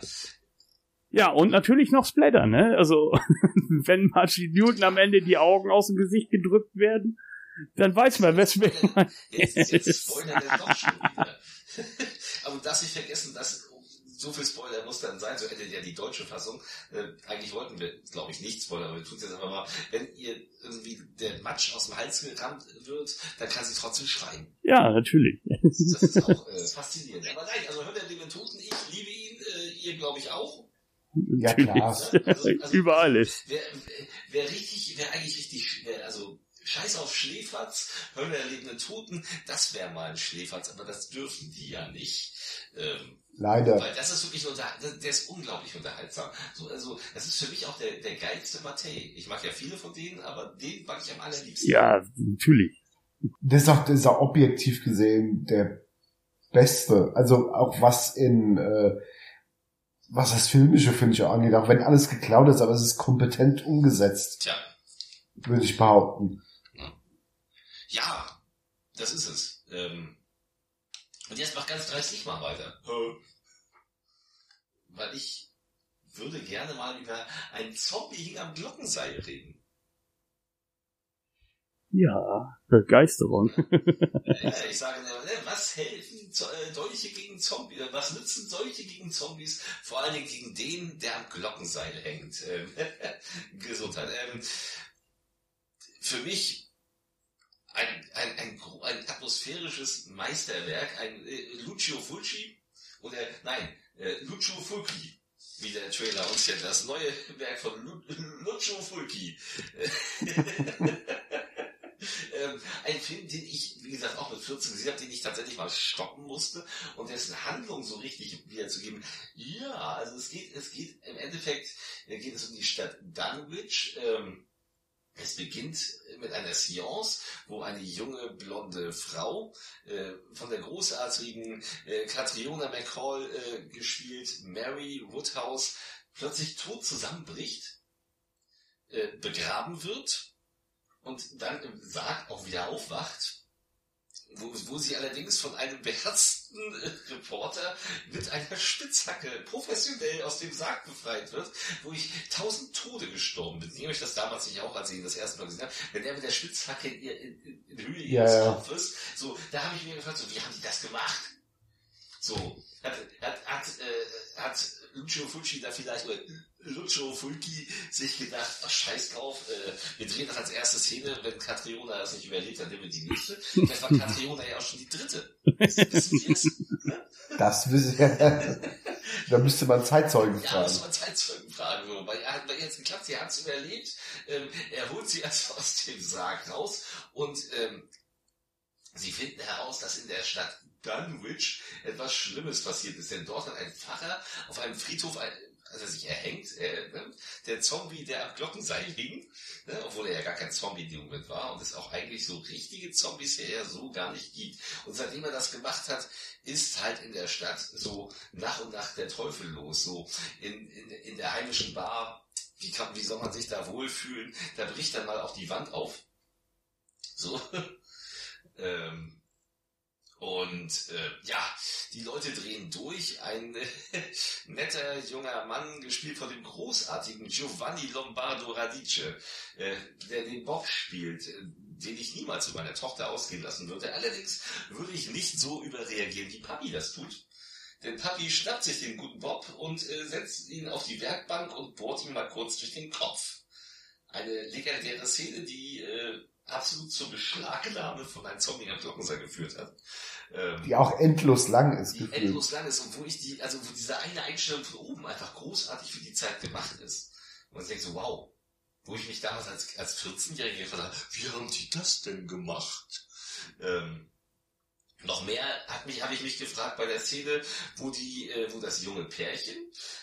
ja, und natürlich noch Splatter, ne? Also, wenn Margie Newton am Ende die Augen aus dem Gesicht gedrückt werden, dann weiß man, weswegen man, Jetzt, jetzt spoilern wir doch schon wieder. Aber darfst nicht vergessen, dass so viel Spoiler muss dann sein, so endet ja die deutsche Fassung. Äh, eigentlich wollten wir, glaube ich, nicht spoilern, aber wir tun es jetzt einfach mal. Wenn ihr irgendwie der Matsch aus dem Hals gerammt wird, dann kann sie trotzdem schreien. ja, natürlich. Das ist auch äh, faszinierend. Aber nein, also hört der Toten, ich liebe ihn, äh, ihr glaube ich auch. Ja, klar. Also, also, Überall ist. Wer, wer, wer richtig, wer eigentlich richtig, wer, also Scheiß auf Schläferz, Hölle der lebenden Toten, das wäre mal ein Schläferz, aber das dürfen die ja nicht. Ähm, Leider. weil das ist wirklich unter, der ist unglaublich unterhaltsam. So, also, das ist für mich auch der, der geilste Matei. Ich mag ja viele von denen, aber den mag ich am allerliebsten. Ja, natürlich. Das ist auch, das ist auch objektiv gesehen der beste. Also auch was in äh, was das Filmische finde ich auch angeht, auch wenn alles geklaut ist, aber es ist kompetent umgesetzt, Tja, würde ich behaupten. Ja, das ist es. Ähm, und jetzt mach ganz dreistig mal weiter. Weil ich würde gerne mal über ein Zombie hing am Glockenseil reden. Ja, Begeisterung. Ja, ich sage, ne, was helfen Zo- äh, Dolche gegen Zombies? äh, Was nützen Dolche gegen Zombies? Vor allen Dingen gegen den, der am Glockenseil hängt. Ähm, Gesundheit. Ähm, für mich ein, ein, ein, ein atmosphärisches Meisterwerk, ein äh, Lucio Fulci oder nein, äh, Lucio Fulci, wie der Trailer uns ja das neue Werk von Lu Lucio Fulci. ähm, ein Film, den ich, wie gesagt, auch mit 14 gesehen habe, den ich tatsächlich mal stoppen musste und dessen Handlung so richtig wiederzugeben. Ja, also es geht, es geht im Endeffekt, äh, geht es um die Stadt Dunwich. Ähm, es beginnt mit einer Seance, wo eine junge blonde Frau äh, von der großartigen äh, Catriona McCall äh, gespielt, Mary Woodhouse, plötzlich tot zusammenbricht, äh, begraben wird und dann im Sarg auch wieder aufwacht, wo, wo sie allerdings von einem beherzten äh, Reporter mit einer Spitzhacke professionell aus dem Sarg befreit wird, wo ich tausend Tode gestorben bin. Ich euch das damals nicht auch, als ich ihn das erste Mal gesehen habe, wenn er mit der Spitzhacke in, ihr- in, in, in Höhe Ja, ihres ja. Kopfes, so, da habe ich mir gefragt, so, wie haben die das gemacht? So, hat, hat, hat, äh, hat Lucio Fulci da vielleicht, oder Lucio Fulci sich gedacht, ach scheiß drauf, äh, wir drehen das als erste Szene, wenn Catriona das nicht überlebt, dann nehmen wir die nächste. Vielleicht war Catriona ja auch schon die dritte. Wissen? Das wisse Da müsste man Zeitzeugen Ja, muss fragen. man Zeitzeugen fragen, weil er hat bei jetzt geklappt, sie hat es überlebt, ähm, er holt sie erst aus dem Sarg raus und ähm, sie finden heraus, dass in der Stadt Dunwich etwas Schlimmes passiert ist, denn dort hat ein Pfarrer auf einem Friedhof, ein, als er sich erhängt, äh, ne, der Zombie, der am Glockenseil hing, ne, obwohl er ja gar kein Zombie in dem Moment war und es auch eigentlich so richtige Zombies ja so gar nicht gibt. Und seitdem er das gemacht hat, ist halt in der Stadt so nach und nach der Teufel los, so in, in, in der heimischen Bar, wie, kann, wie soll man sich da wohlfühlen? Da bricht dann mal auch die Wand auf. So. ähm, und äh, ja, die Leute drehen durch. Ein äh, netter junger Mann, gespielt von dem großartigen Giovanni Lombardo Radice, äh, der den Bob spielt, äh, den ich niemals zu meiner Tochter ausgehen lassen würde. Allerdings würde ich nicht so überreagieren, wie Papi das tut. Denn Papi schnappt sich den guten Bob und äh, setzt ihn auf die Werkbank und bohrt ihm mal kurz durch den Kopf. Eine legendäre Szene, die äh, absolut zur Beschlagnahme von einem Zombie am Glockenseil geführt hat. Ähm, Die auch endlos lang ist die gefühlt. endlos lang ist und wo ich die, also wo diese eine Einstellung von oben einfach großartig für die Zeit gemacht ist. Und ich denke so, wow. Wo ich mich damals als, als 14-Jähriger gefragt habe, wie haben die das denn gemacht? Ähm, noch mehr hat mich, habe ich mich gefragt bei der Szene, wo die, äh, wo das junge Pärchen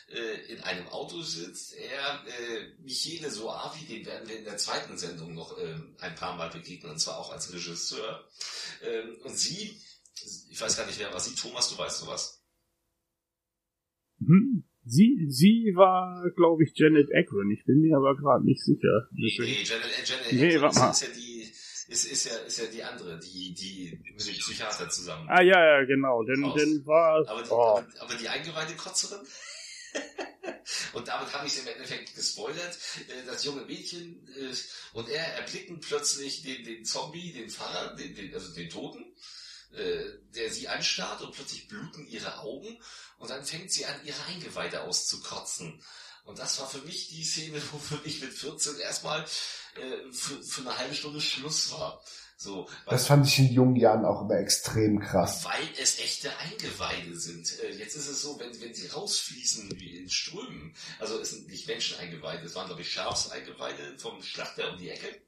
äh, in einem Auto sitzt. Er, äh, Michele Soavi, den werden wir in der zweiten Sendung noch äh, ein paar Mal begegnen, und zwar auch als Regisseur. Ähm, und sie, ich weiß gar nicht, wer war sie, Thomas, du weißt sowas. Hm. Sie, sie war, glaube ich, Janet Akron. Ich bin mir aber gerade nicht sicher. Nee, nee Janet, äh, Janet nee, Akron ist ja die ist, ist, ja, ist ja die andere, die, die mit dem Psychiater zusammen. Ah, ja, ja, genau. Denn, denn war, aber die, oh. aber, aber die eingeweihte Kotzerin? und damit habe ich es im Endeffekt gespoilert. Äh, das junge Mädchen äh, und er erblicken plötzlich den, den Zombie, den Fahrer, den, den, also den Toten, äh, der sie anstarrt und plötzlich bluten ihre Augen und dann fängt sie an, ihre Eingeweide auszukotzen. Und das war für mich die Szene, wo für mich mit 14 erstmal äh, für, für eine halbe Stunde Schluss war. So, das fand ich in jungen Jahren auch immer extrem krass. Weil es echte Eingeweide sind. Äh, jetzt ist es so, wenn, wenn sie rausfließen wie in Strömen, also es sind nicht Menscheneingeweide, es waren glaube ich Schafseingeweide vom Schlachter um die Ecke.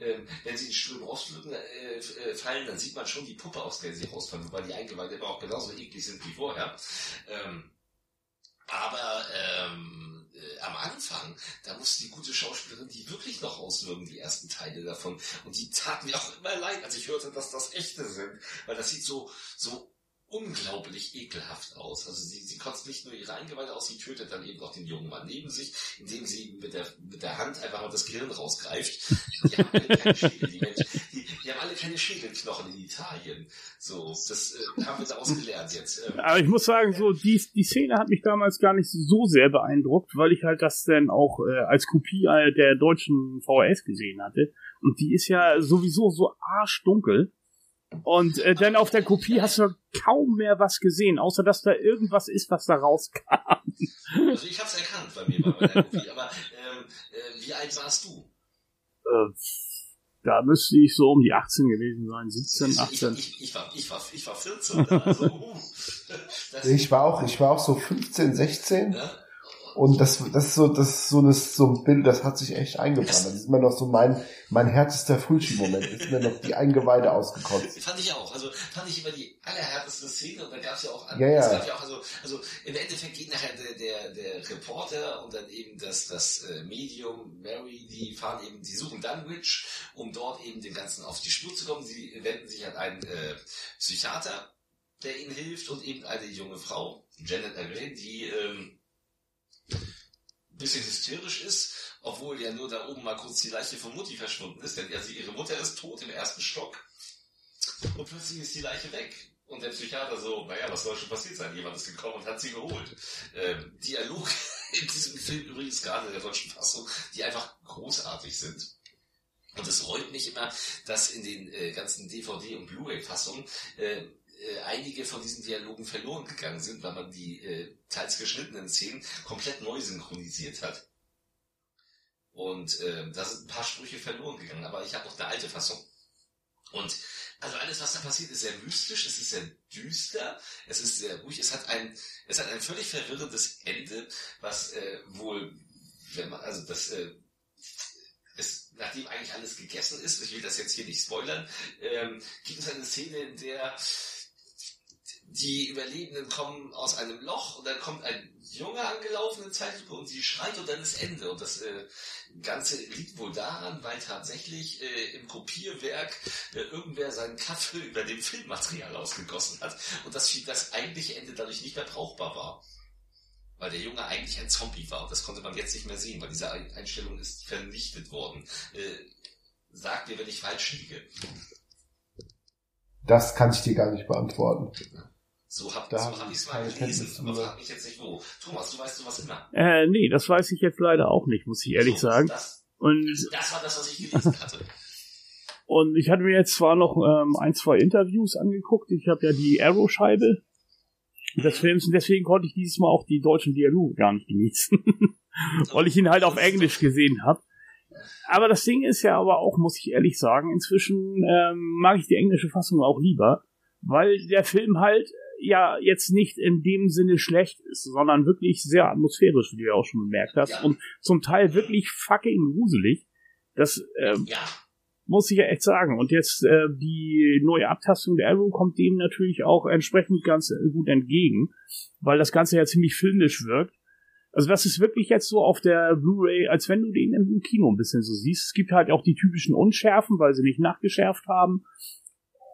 Ähm, wenn sie in Strömen rausflügen, äh, äh, fallen, dann sieht man schon die Puppe, aus der sie rausfallen, wobei die Eingeweide immer auch genauso eklig sind wie vorher. Ähm, aber ähm, äh, am Anfang, da musste die gute Schauspielerin die wirklich noch auswirken, die ersten Teile davon. Und die taten mir auch immer leid, als ich hörte, dass das echte sind. Weil das sieht so, so unglaublich ekelhaft aus. Also sie, sie kotzt nicht nur ihre Eingeweide aus, sie tötet dann eben auch den jungen Mann neben sich, indem sie mit der, mit der Hand einfach mal das Gehirn rausgreift. Die haben alle keine Schädel, die Menschen, die, die haben alle keine Schädelknochen in Italien. So, das äh, haben wir daraus gelernt jetzt. Ähm, Aber ich muss sagen, so die, die Szene hat mich damals gar nicht so sehr beeindruckt, weil ich halt das dann auch äh, als Kopie der deutschen VHS gesehen hatte. Und die ist ja sowieso so arschdunkel. Und äh, dann auf der Kopie hast du kaum mehr was gesehen, außer dass da irgendwas ist, was da rauskam. Also ich hab's erkannt bei mir bei der Kopie, aber ähm, äh, wie alt warst du? Äh, da müsste ich so um die 18 gewesen sein, 17, 18. Ich, ich, ich, war, ich, war, ich war 14, also, uh, ich war auch, ich war auch so 15, 16. Ja? Und das, das ist so, das ist so, das so ein Bild, das hat sich echt eingebrannt. Das ist immer noch so mein, mein härtester Fulci-Moment. Ist mir noch die Eingeweide ausgekotzt. Fand ich auch. Also, fand ich immer die allerhärteste Szene. Und da gab es ja auch, ja, ja. Es gab ja auch, also, also, im Endeffekt geht nachher der, der, der Reporter und dann eben das, das äh, Medium, Mary, die fahren eben, die suchen Dunwich, um dort eben dem Ganzen auf die Spur zu kommen. Sie wenden sich an einen äh, Psychiater, der ihnen hilft und eben eine junge Frau, Janet Agray, die, ähm, bisschen hysterisch ist, obwohl ja nur da oben mal kurz die Leiche von Mutti verschwunden ist, denn also ihre Mutter ist tot im ersten Stock und plötzlich ist die Leiche weg. Und der Psychiater so, naja, was soll schon passiert sein? Jemand ist gekommen und hat sie geholt. Ähm, Dialog in diesem Film übrigens gerade in der deutschen Fassung, die einfach großartig sind. Und es freut mich immer, dass in den äh, ganzen DVD- und Blu-ray-Fassungen äh, äh, einige von diesen Dialogen verloren gegangen sind, weil man die äh, teils geschnittenen Szenen komplett neu synchronisiert hat. Und äh, da sind ein paar Sprüche verloren gegangen, aber ich habe noch eine alte Fassung. Und also alles, was da passiert, ist sehr mystisch, es ist sehr düster, es ist sehr ruhig, es hat ein, es hat ein völlig verwirrendes Ende, was äh, wohl, wenn man, also das äh, es, nachdem eigentlich alles gegessen ist, ich will das jetzt hier nicht spoilern, ähm, gibt es eine Szene, in der die Überlebenden kommen aus einem Loch und dann kommt ein Junge angelaufen in Zeitlupe und sie schreit und dann ist Ende. Und das äh, Ganze liegt wohl daran, weil tatsächlich äh, im Kopierwerk äh, irgendwer seinen Kaffee über dem Filmmaterial ausgegossen hat und das, das eigentliche Ende dadurch nicht mehr brauchbar war. Weil der Junge eigentlich ein Zombie war. Und das konnte man jetzt nicht mehr sehen, weil diese Einstellung ist vernichtet worden. Äh, sag mir, wenn ich falsch liege. Das kann ich dir gar nicht beantworten. So habe so hab ich es mal gelesen, aber frag mich jetzt nicht wo. Thomas, du weißt sowas immer. Äh, nee, das weiß ich jetzt leider auch nicht, muss ich ehrlich so, sagen. Das, und das war das, was ich gelesen hatte. Und ich hatte mir jetzt zwar noch ähm, ein, zwei Interviews angeguckt. Ich habe ja die Arrow-Scheibe des. Films und deswegen konnte ich dieses Mal auch die deutschen Dialoge gar nicht genießen. Weil ich ihn halt auf Englisch gesehen habe. Aber das Ding ist ja aber auch, muss ich ehrlich sagen, inzwischen ähm, mag ich die englische Fassung auch lieber, weil der Film halt ja jetzt nicht in dem Sinne schlecht ist, sondern wirklich sehr atmosphärisch, wie du ja auch schon bemerkt hast, ja. und zum Teil wirklich fucking gruselig. Das ähm, ja. muss ich ja echt sagen. Und jetzt äh, die neue Abtastung der Arrow kommt dem natürlich auch entsprechend ganz äh, gut entgegen, weil das Ganze ja ziemlich filmisch wirkt. Also das ist wirklich jetzt so auf der Blu-ray, als wenn du den im Kino ein bisschen so siehst. Es gibt halt auch die typischen Unschärfen, weil sie nicht nachgeschärft haben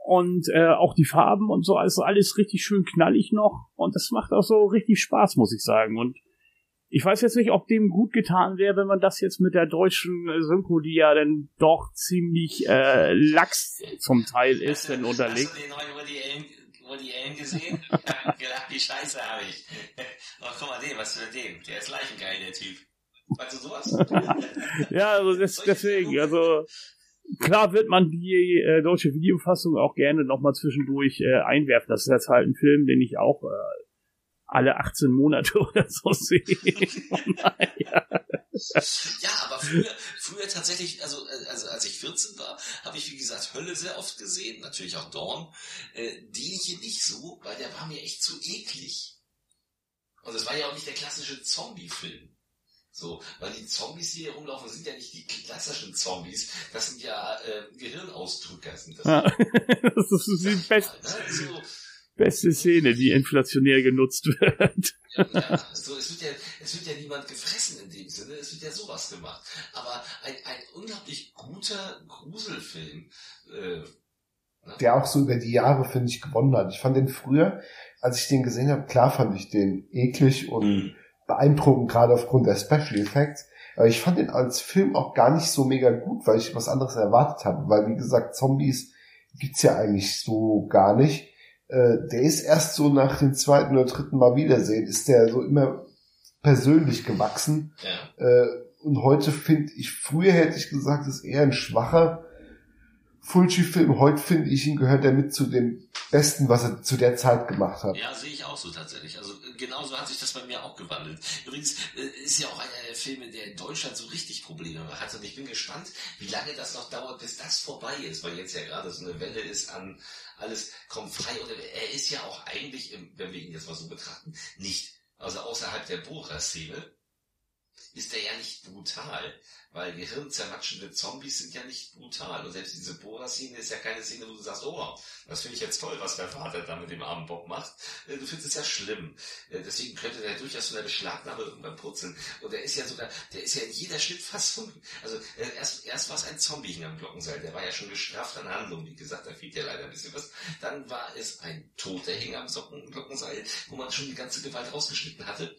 und äh, auch die Farben und so, also alles richtig schön knallig noch und das macht auch so richtig Spaß, muss ich sagen. Und ich weiß jetzt nicht, ob dem gut getan wäre, wenn man das jetzt mit der deutschen Synchro, die ja dann doch ziemlich äh, lax zum Teil ist, wenn unterlegt. Hast du den neuen Woody Allen, Woody Allen gesehen? gedacht, die Scheiße habe ich. oh, guck mal den, was für den? Der ist leichengeil, der Typ. Weißt du sowas? ja, also das, deswegen, also Klar wird man die äh, deutsche Videofassung auch gerne nochmal zwischendurch äh, einwerfen. Das ist jetzt halt ein Film, den ich auch äh, alle 18 Monate oder so sehe. ja. ja, aber früher, früher tatsächlich, also, äh, also als ich 14 war, habe ich wie gesagt Hölle sehr oft gesehen, natürlich auch Dawn. Äh, den hier nicht so, weil der war mir echt zu eklig. Und es war ja auch nicht der klassische Zombie-Film. So, weil die Zombies, die hier rumlaufen, sind ja nicht die klassischen Zombies. Das sind ja äh, Gehirnausdrücker. Sind das, ja. das ist die beste, ne? so, beste Szene, die inflationär genutzt wird. ja, ja so, es, wird ja, es wird ja niemand gefressen in dem Sinne, es wird ja sowas gemacht. Aber ein, ein unglaublich guter Gruselfilm. Äh, ne? der auch so über die Jahre, finde ich, gewonnen hat. Ich fand den früher, als ich den gesehen habe, klar fand ich den eklig und mhm beeindruckend, gerade aufgrund der Special Effects. Aber ich fand den als Film auch gar nicht so mega gut, weil ich was anderes erwartet habe. Weil, wie gesagt, Zombies gibt's ja eigentlich so gar nicht. Äh, der ist erst so nach dem zweiten oder dritten Mal Wiedersehen, ist der so immer persönlich gewachsen. Ja. Äh, und heute finde ich, früher hätte ich gesagt, ist eher ein schwacher Fulci-Film. Heute finde ich ihn gehört er mit zu dem Besten, was er zu der Zeit gemacht hat. Ja, sehe ich auch so tatsächlich. Also genauso hat sich das bei mir auch gewandelt. Übrigens äh, ist ja auch einer der Filme, der in Deutschland so richtig Probleme hat. Und ich bin gespannt, wie lange das noch dauert, bis das vorbei ist, weil jetzt ja gerade so eine Welle ist an alles kommt frei. Und er ist ja auch eigentlich, wenn wir ihn jetzt mal so betrachten, nicht, also außerhalb der Bohrer-Szene, ist er ja nicht brutal. Weil gehirnzermatschende Zombies sind ja nicht brutal. Und selbst diese Bohrer-Szene ist ja keine Szene, wo du sagst, oh, das finde ich jetzt toll, was der Vater da mit dem armen Bob macht. Äh, du findest es ja schlimm. Äh, deswegen könnte der durchaus von der Beschlagnahme irgendwann purzeln. Und der ist ja sogar, der ist ja in jeder Schnittfassung. Also äh, erst, erst war es ein Zombie hing am Glockenseil. Der war ja schon gestraft an Handlung. Wie gesagt, da fehlt ja leider ein bisschen was. Dann war es ein Toter hing am Socken Glockenseil, wo man schon die ganze Gewalt rausgeschnitten hatte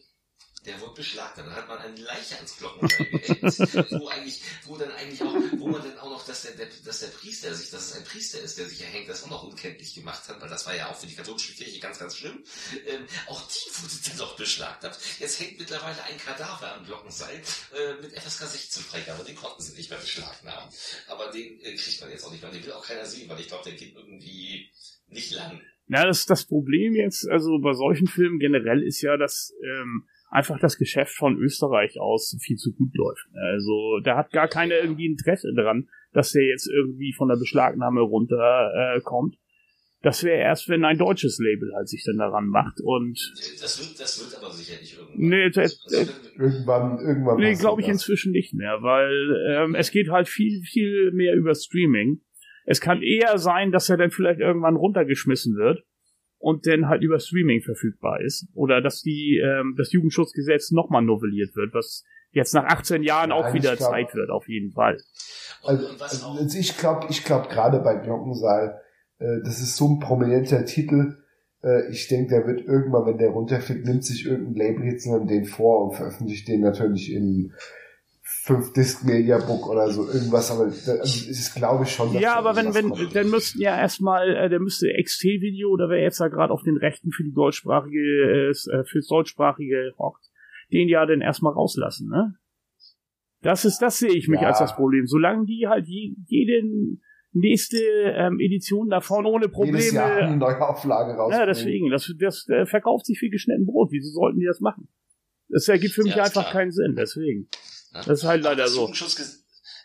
der wurde beschlagnahmt. Dann hat man eine Leiche ans Glockenseil gehängt, wo eigentlich, wo dann eigentlich auch, wo man dann auch noch, dass der, der, dass der Priester sich, dass es ein Priester ist, der sich erhängt, das auch noch unkenntlich gemacht hat, weil das war ja auch für die katholische Kirche ganz, ganz schlimm. Ähm, auch die wurde dann noch beschlagnahmt. Jetzt hängt mittlerweile ein Kadaver am Glockenseil äh, mit FSK 16 Freigabe. Den konnten sie nicht mehr beschlagnahmen. Aber den äh, kriegt man jetzt auch nicht mehr. Den will auch keiner sehen, weil ich glaube, der geht irgendwie nicht lang. Ja, das, das Problem jetzt, also bei solchen Filmen generell ist ja, dass ähm, einfach das Geschäft von Österreich aus viel zu gut läuft. Also da hat gar keiner irgendwie Interesse dran, dass der jetzt irgendwie von der Beschlagnahme runterkommt. Äh, das wäre erst, wenn ein deutsches Label halt sich dann daran macht und. Das wird, das wird aber sicher nicht irgendwann. Nee, das, das, irgendwann, irgendwann. Nee, glaube ich das. inzwischen nicht mehr, weil ähm, es geht halt viel, viel mehr über Streaming. Es kann eher sein, dass er dann vielleicht irgendwann runtergeschmissen wird und dann halt über Streaming verfügbar ist. Oder dass die ähm, das Jugendschutzgesetz nochmal novelliert wird, was jetzt nach 18 Jahren ja, auch wieder glaub, Zeit wird, auf jeden Fall. Also, also ich glaube, ich glaube gerade bei Glockensaal, äh, das ist so ein prominenter Titel. Äh, ich denke, der wird irgendwann, wenn der runterfällt, nimmt sich irgendein Label jetzt den vor und veröffentlicht den natürlich in 5 Disc Media Book oder so irgendwas, aber das ist glaube ich schon. Ja, aber wenn wenn dann müssten ja erstmal äh, der müsste XT Video oder wer jetzt da gerade auf den Rechten für die deutschsprachige äh, äh fürs deutschsprachige hockt, den ja dann erstmal rauslassen, ne? Das ist das sehe ich mich ja. als das Problem. Solange die halt je, jeden nächste ähm, Edition davon ohne Probleme. Jedes Jahr eine neue Auflage rausbringen. Ja, deswegen, das, das äh, verkauft sich wie geschnitten Brot. Wieso sollten die das machen? Das ergibt für mich ja, einfach klar. keinen Sinn, deswegen. Das ist halt leider so.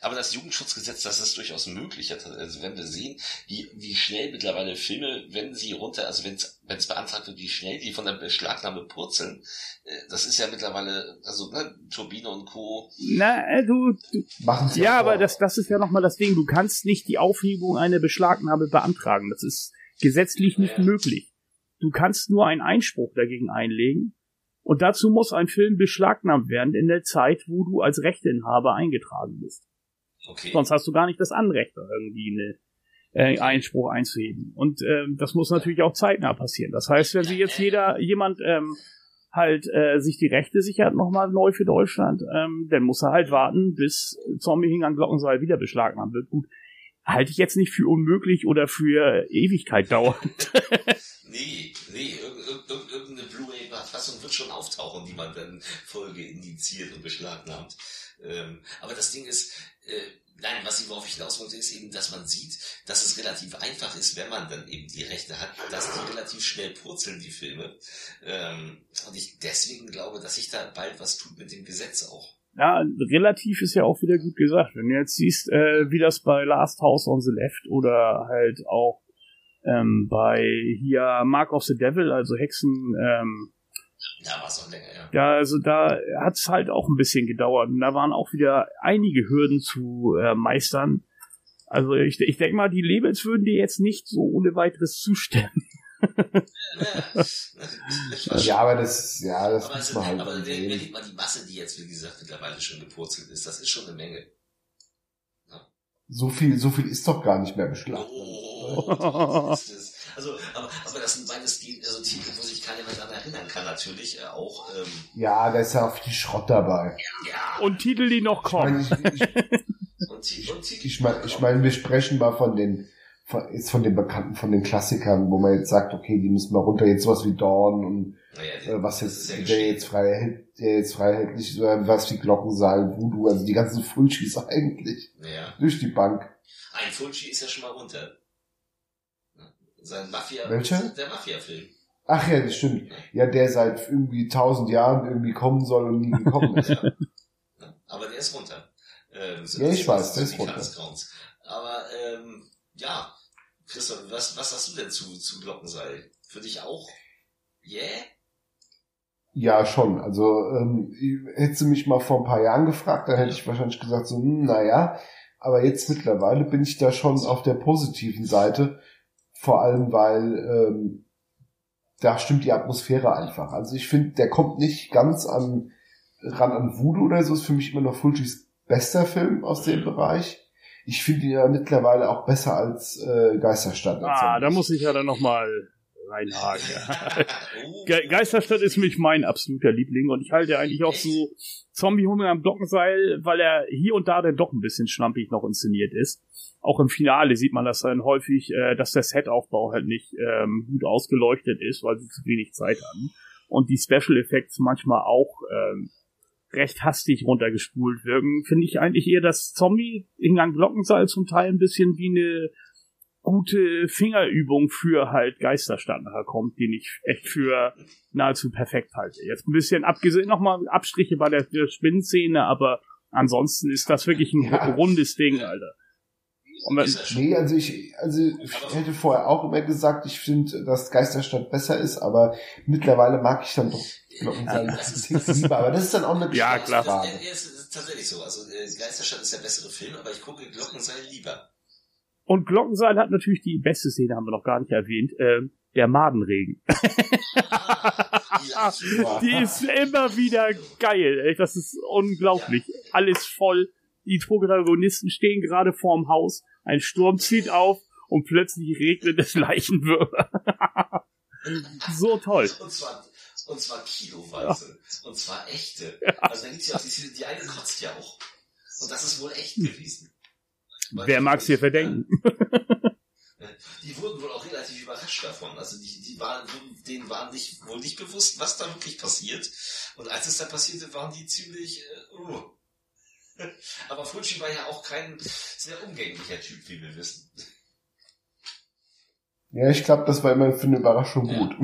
Aber das Jugendschutzgesetz, das ist durchaus möglich. Also wenn wir sehen, wie, wie schnell mittlerweile Filme, wenn sie runter, also wenn es beantragt wird, wie schnell die von der Beschlagnahme purzeln, äh, das ist ja mittlerweile, also ne, Turbine und Co. Na, äh, du, du Machen ja, aber das, das ist ja nochmal das Ding. Du kannst nicht die Aufhebung einer Beschlagnahme beantragen. Das ist gesetzlich nicht ja. möglich. Du kannst nur einen Einspruch dagegen einlegen. Und dazu muss ein Film beschlagnahmt werden in der Zeit, wo du als Rechteinhaber eingetragen bist. Okay. Sonst hast du gar nicht das Anrecht, irgendwie eine äh, Einspruch einzuheben. Und ähm, das muss natürlich auch zeitnah passieren. Das heißt, wenn sich jetzt jeder jemand ähm, halt äh, sich die Rechte sichert nochmal neu für Deutschland, ähm, dann muss er halt warten, bis Zombie hing an Glockenseil wieder beschlagnahmt wird. Gut, halte ich jetzt nicht für unmöglich oder für Ewigkeit dauernd. nee, nee, Blu-ray-Fassung wird schon auftauchen, die man dann Folge indiziert und beschlagnahmt. Ähm, aber das Ding ist, äh, nein, was ich, worauf ich hinaus wollte, ist eben, dass man sieht, dass es relativ einfach ist, wenn man dann eben die Rechte hat, dass die relativ schnell purzeln, die Filme. Ähm, und ich deswegen glaube, dass sich da bald was tut mit dem Gesetz auch. Ja, relativ ist ja auch wieder gut gesagt. Wenn du jetzt siehst, äh, wie das bei Last House on the Left oder halt auch ähm, bei hier Mark of the Devil, also Hexen, ähm, da war es noch länger, ja. Ja, also da hat es halt auch ein bisschen gedauert. Und da waren auch wieder einige Hürden zu äh, meistern. Also ich, ich denke mal, die Labels würden dir jetzt nicht so ohne weiteres zustimmen. ja, aber das, ja, das aber muss man halt. Aber überlegt mal die Masse, die jetzt, wie gesagt, mittlerweile schon gepurzelt ist. Das ist schon eine Menge. Ja? So viel, so viel ist doch gar nicht mehr beschlagen. Oh, ist das. Also, aber, aber das sind beides die, also Titel, wo sich keiner mehr daran erinnern kann, natürlich äh, auch. Ähm, ja, da ist ja auch viel Schrott dabei. Ja. Und Titel, die noch kommen. Ich meine, ich, ich, ich meine, ich mein, wir sprechen mal von den, von, jetzt von den Bekannten, von den Klassikern, wo man jetzt sagt, okay, die müssen mal runter, jetzt sowas wie Dawn und naja, äh, was jetzt, der jetzt frei der jetzt freiheitlich, so was wie Glockensaal, Voodoo, also die ganzen Fulchis eigentlich. Ja. Durch die Bank. Ein Fulci ist ja schon mal runter. Sein Mafia. Welcher? Der Mafia-Film. Ach ja, das stimmt. Ja, der seit irgendwie tausend Jahren irgendwie kommen soll und nie gekommen ist. ja. Aber der ist runter. Ähm, ja, ich weiß, der ist runter. Aber ähm, ja, Christoph, was, was hast du denn zu, zu Glockenseil? Für dich auch? Yeah? Ja, schon. Also ähm, hättest du mich mal vor ein paar Jahren gefragt, dann hätte ich wahrscheinlich gesagt, so, hm, naja, aber jetzt mittlerweile bin ich da schon auf der positiven Seite vor allem, weil ähm, da stimmt die Atmosphäre einfach. Also ich finde, der kommt nicht ganz an ran an Voodoo oder so. Ist für mich immer noch Fulcis bester Film aus dem Bereich. Ich finde ihn ja mittlerweile auch besser als äh, Geisterstadt. Ah, da muss ich ja dann nochmal reinhaken. Ge Geisterstadt ist mich mein absoluter Liebling und ich halte eigentlich auch so Zombie-Hunde am Glockenseil, weil er hier und da dann doch ein bisschen schlampig noch inszeniert ist. Auch im Finale sieht man das dann häufig, äh, dass der Setaufbau halt nicht ähm, gut ausgeleuchtet ist, weil sie zu wenig Zeit haben. Und die Special Effects manchmal auch ähm, recht hastig runtergespult wirken. Finde ich eigentlich eher das Zombie in Glockenseil zum Teil ein bisschen wie eine gute Fingerübung für halt Geisterstadt nachher kommt, den ich echt für nahezu perfekt halte. Jetzt ein bisschen abgesehen, nochmal Abstriche bei der, der Spinnenszene, aber ansonsten ist das wirklich ein ja. rundes Ding, Alter. nee, also ich, also ich hätte vorher auch immer gesagt, ich finde, dass Geisterstadt besser ist, aber mittlerweile mag ich dann doch Glockenseil ja, lieber, aber das ist dann auch eine Ja, klar. Das, das, ist tatsächlich so. Also äh, Geisterstadt ist der bessere Film, aber ich gucke Glockenseil lieber. Und Glockenseil hat natürlich die beste Szene, haben wir noch gar nicht erwähnt, äh, der Madenregen. die ist immer wieder geil, ey. das ist unglaublich. Alles voll. Die Protagonisten stehen gerade vorm Haus, ein Sturm zieht auf und plötzlich regnet es Leichenwürmer. so toll. Und zwar, und zwar kiloweise. Ja. Und zwar echte. Also da gibt's ja auch die, die eine kotzt ja auch. Und das ist wohl echt gewesen. Wer mag es dir verdenken? die wurden wohl auch relativ überrascht davon. Also die, die waren, denen war nicht, wohl nicht bewusst, was da wirklich passiert. Und als es da passierte, waren die ziemlich, äh, uh. Aber Fulci war ja auch kein sehr umgänglicher Typ, wie wir wissen. Ja, ich glaube, das war immer für eine Überraschung ja. gut.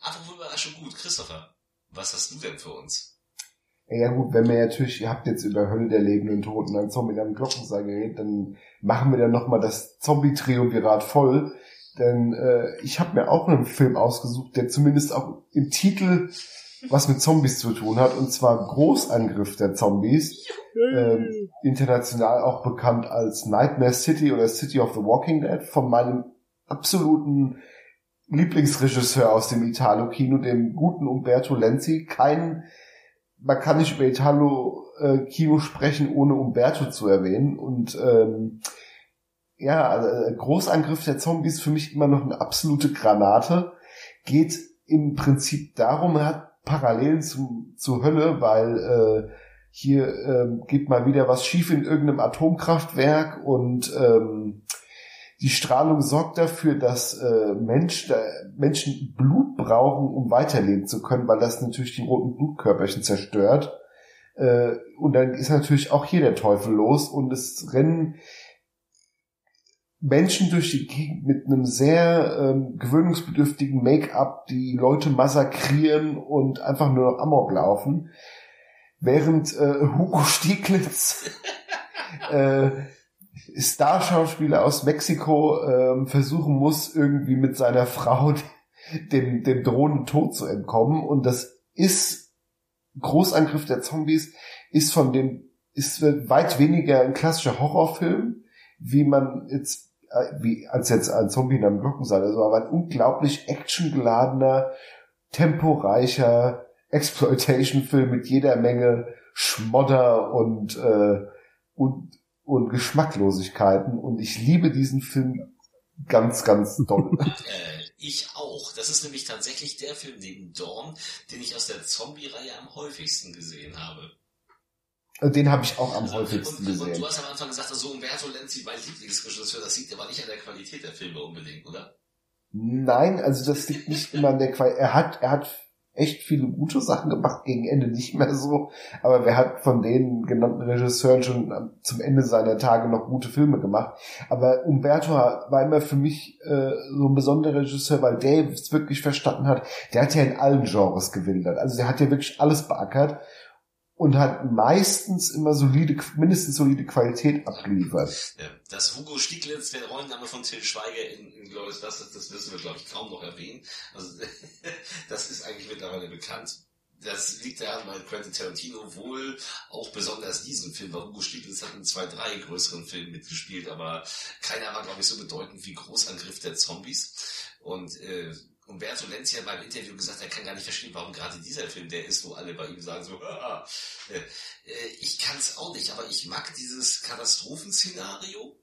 Apropos Überraschung gut. Christopher, was hast du denn für uns? Ja gut, wenn wir natürlich, ihr habt jetzt über Hölle der lebenden Toten ein Zombie am Glockenseil geredet, dann machen wir dann nochmal das Zombie-Triumvirat voll. Denn äh, ich habe mir auch einen Film ausgesucht, der zumindest auch im Titel was mit Zombies zu tun hat, und zwar Großangriff der Zombies. Ähm, international auch bekannt als Nightmare City oder City of the Walking Dead von meinem absoluten Lieblingsregisseur aus dem Italo-Kino, dem guten Umberto Lenzi. Kein, man kann nicht über Italo-Kino sprechen, ohne Umberto zu erwähnen. Und ähm, ja, also äh, Großangriff der Zombies für mich immer noch eine absolute Granate. Geht im Prinzip darum, er hat Parallelen zum, zur Hölle, weil äh, hier ähm, geht mal wieder was schief in irgendeinem Atomkraftwerk und ähm, die Strahlung sorgt dafür, dass äh, Mensch, da, Menschen Blut brauchen, um weiterleben zu können, weil das natürlich die roten Blutkörperchen zerstört. Äh, und dann ist natürlich auch hier der Teufel los und es rennen Menschen durch die Gegend mit einem sehr ähm, gewöhnungsbedürftigen Make-up, die Leute massakrieren und einfach nur noch Amok laufen, während äh, Hugo Stieglitz, äh, Starschauspieler aus Mexiko, äh, versuchen muss, irgendwie mit seiner Frau dem, dem drohenden Tod zu entkommen. Und das ist Großangriff der Zombies, ist von dem, ist weit weniger ein klassischer Horrorfilm, wie man jetzt äh, wie als jetzt ein Zombie in einem Glockensaal. Also aber ein unglaublich actiongeladener, temporeicher Exploitation-Film mit jeder Menge Schmodder und, äh, und, und Geschmacklosigkeiten. Und ich liebe diesen Film ganz, ganz doll. Äh, ich auch. Das ist nämlich tatsächlich der Film neben Dawn, den ich aus der Zombie-Reihe am häufigsten gesehen habe. Den habe ich auch am Also, häufigsten und, gesehen. Und du hast am Anfang gesagt, also Umberto Lenzi, mein Lieblingsregisseur, das liegt aber nicht an der Qualität der Filme unbedingt, oder? Nein, also das liegt nicht immer an der Qualität. Er hat, er hat echt viele gute Sachen gemacht, gegen Ende nicht mehr so. Aber wer hat von den genannten Regisseuren schon zum Ende seiner Tage noch gute Filme gemacht? Aber Umberto war immer für mich äh, so ein besonderer Regisseur, weil der es wirklich verstanden hat. Der hat ja in allen Genres gewildert. Also der hat ja wirklich alles beackert und hat meistens immer solide, mindestens solide Qualität abgeliefert. Dass Hugo Stieglitz der Rollenname von Till Schweiger in, in Glorious Bastards, das wissen wir, glaube ich, kaum noch erwähnen. Also, das ist eigentlich mittlerweile bekannt. Das liegt daran, weil Quentin Tarantino wohl auch besonders diesen Film, weil Hugo Stieglitz hat in zwei, drei größeren Filmen mitgespielt, aber keiner war, glaube ich, so bedeutend wie Großangriff der Zombies. Und äh, Umberto Lenzi hat beim Interview gesagt, er kann gar nicht verstehen, warum gerade dieser Film der ist, wo alle bei ihm sagen so, Haha. äh, ich kann es auch nicht, aber ich mag dieses Katastrophenszenario.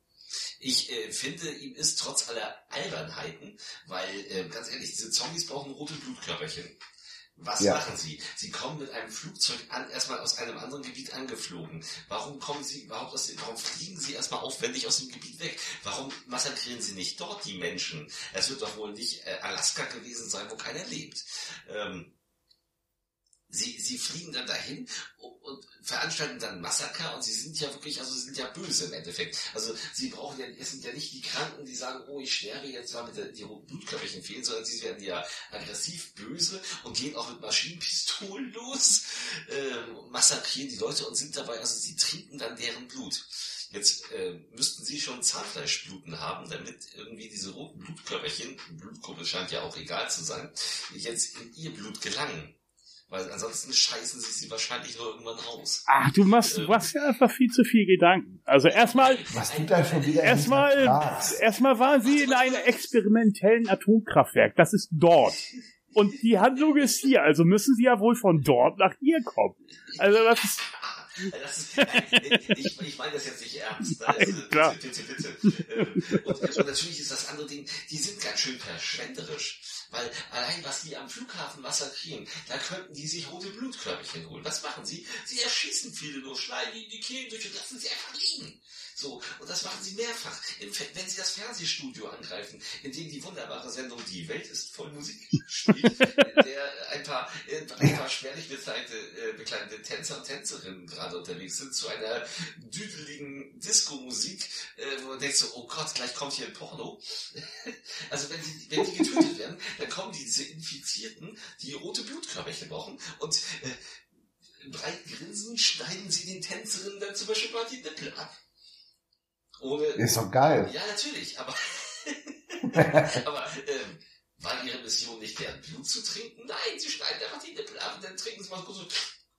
Ich äh, finde, ihm ist trotz aller Albernheiten, weil, äh, ganz ehrlich, diese Zombies brauchen rote Blutkörperchen. Was Ja. machen sie? Sie kommen mit einem Flugzeug an, erstmal aus einem anderen Gebiet angeflogen. Warum kommen sie überhaupt aus dem, warum fliegen sie erstmal aufwendig aus dem Gebiet weg? Warum massakrieren sie nicht dort die Menschen? Es wird doch wohl nicht äh, Alaska gewesen sein, wo keiner lebt. Ähm, sie, sie fliegen dann dahin und, veranstalten dann Massaker und sie sind ja wirklich, also sie sind ja böse im Endeffekt. Also sie brauchen ja, es sind ja nicht die Kranken, die sagen, oh, ich sterbe jetzt, weil mir die roten Blutkörperchen fehlen, sondern sie werden ja aggressiv böse und gehen auch mit Maschinenpistolen los, und massakrieren die Leute und sind dabei, also sie trinken dann deren Blut. Jetzt äh, müssten sie schon Zahnfleischbluten haben, damit irgendwie diese roten Blutkörperchen, Blutgruppe scheint ja auch egal zu sein, jetzt in ihr Blut gelangen. Weil ansonsten scheißen sie sie wahrscheinlich nur irgendwann raus. Ach, du machst, du machst ja einfach viel zu viel Gedanken. Also erstmal, Was du da schon wieder erstmal, erstmal waren sie in einem experimentellen Atomkraftwerk. Das ist dort. Und die Handlung ist hier, also müssen sie ja wohl von dort nach hier kommen. Also das ist, Das ist, ich, ich meine das jetzt nicht ernst. Ne? Also, klar. Bitte, bitte, bitte. Ähm, Und, und natürlich ist das andere Ding, die sind ganz schön verschwenderisch. Weil allein was die am Flughafen massakrieren, da könnten die sich rote Blutkörperchen holen. Was machen sie? Sie erschießen viele nur, schneiden ihnen die Kehlen durch und lassen sie einfach liegen. So, und das machen sie mehrfach. Wenn sie das Fernsehstudio angreifen, in dem die wunderbare Sendung Die Welt ist voll Musik spielt, in der ein paar, äh, ein paar schwerlich bekleidete, äh, bekleidete Tänzer und Tänzerinnen gerade unterwegs sind zu einer düdeligen Disco-Musik, äh, wo man denkt so, oh Gott, gleich kommt hier ein Porno. also wenn die, wenn die getötet werden, dann kommen diese Infizierten, die rote Blutkörperchen brauchen und breit schneiden sie den Tänzerinnen dann zum Beispiel mal die Nippel ab. Ohne, Ist doch geil. ja, natürlich, aber, aber ähm, war ihre Mission nicht, deren Blut zu trinken? Nein, sie schneiden einfach die Nippel ab und dann trinken sie mal kurz so,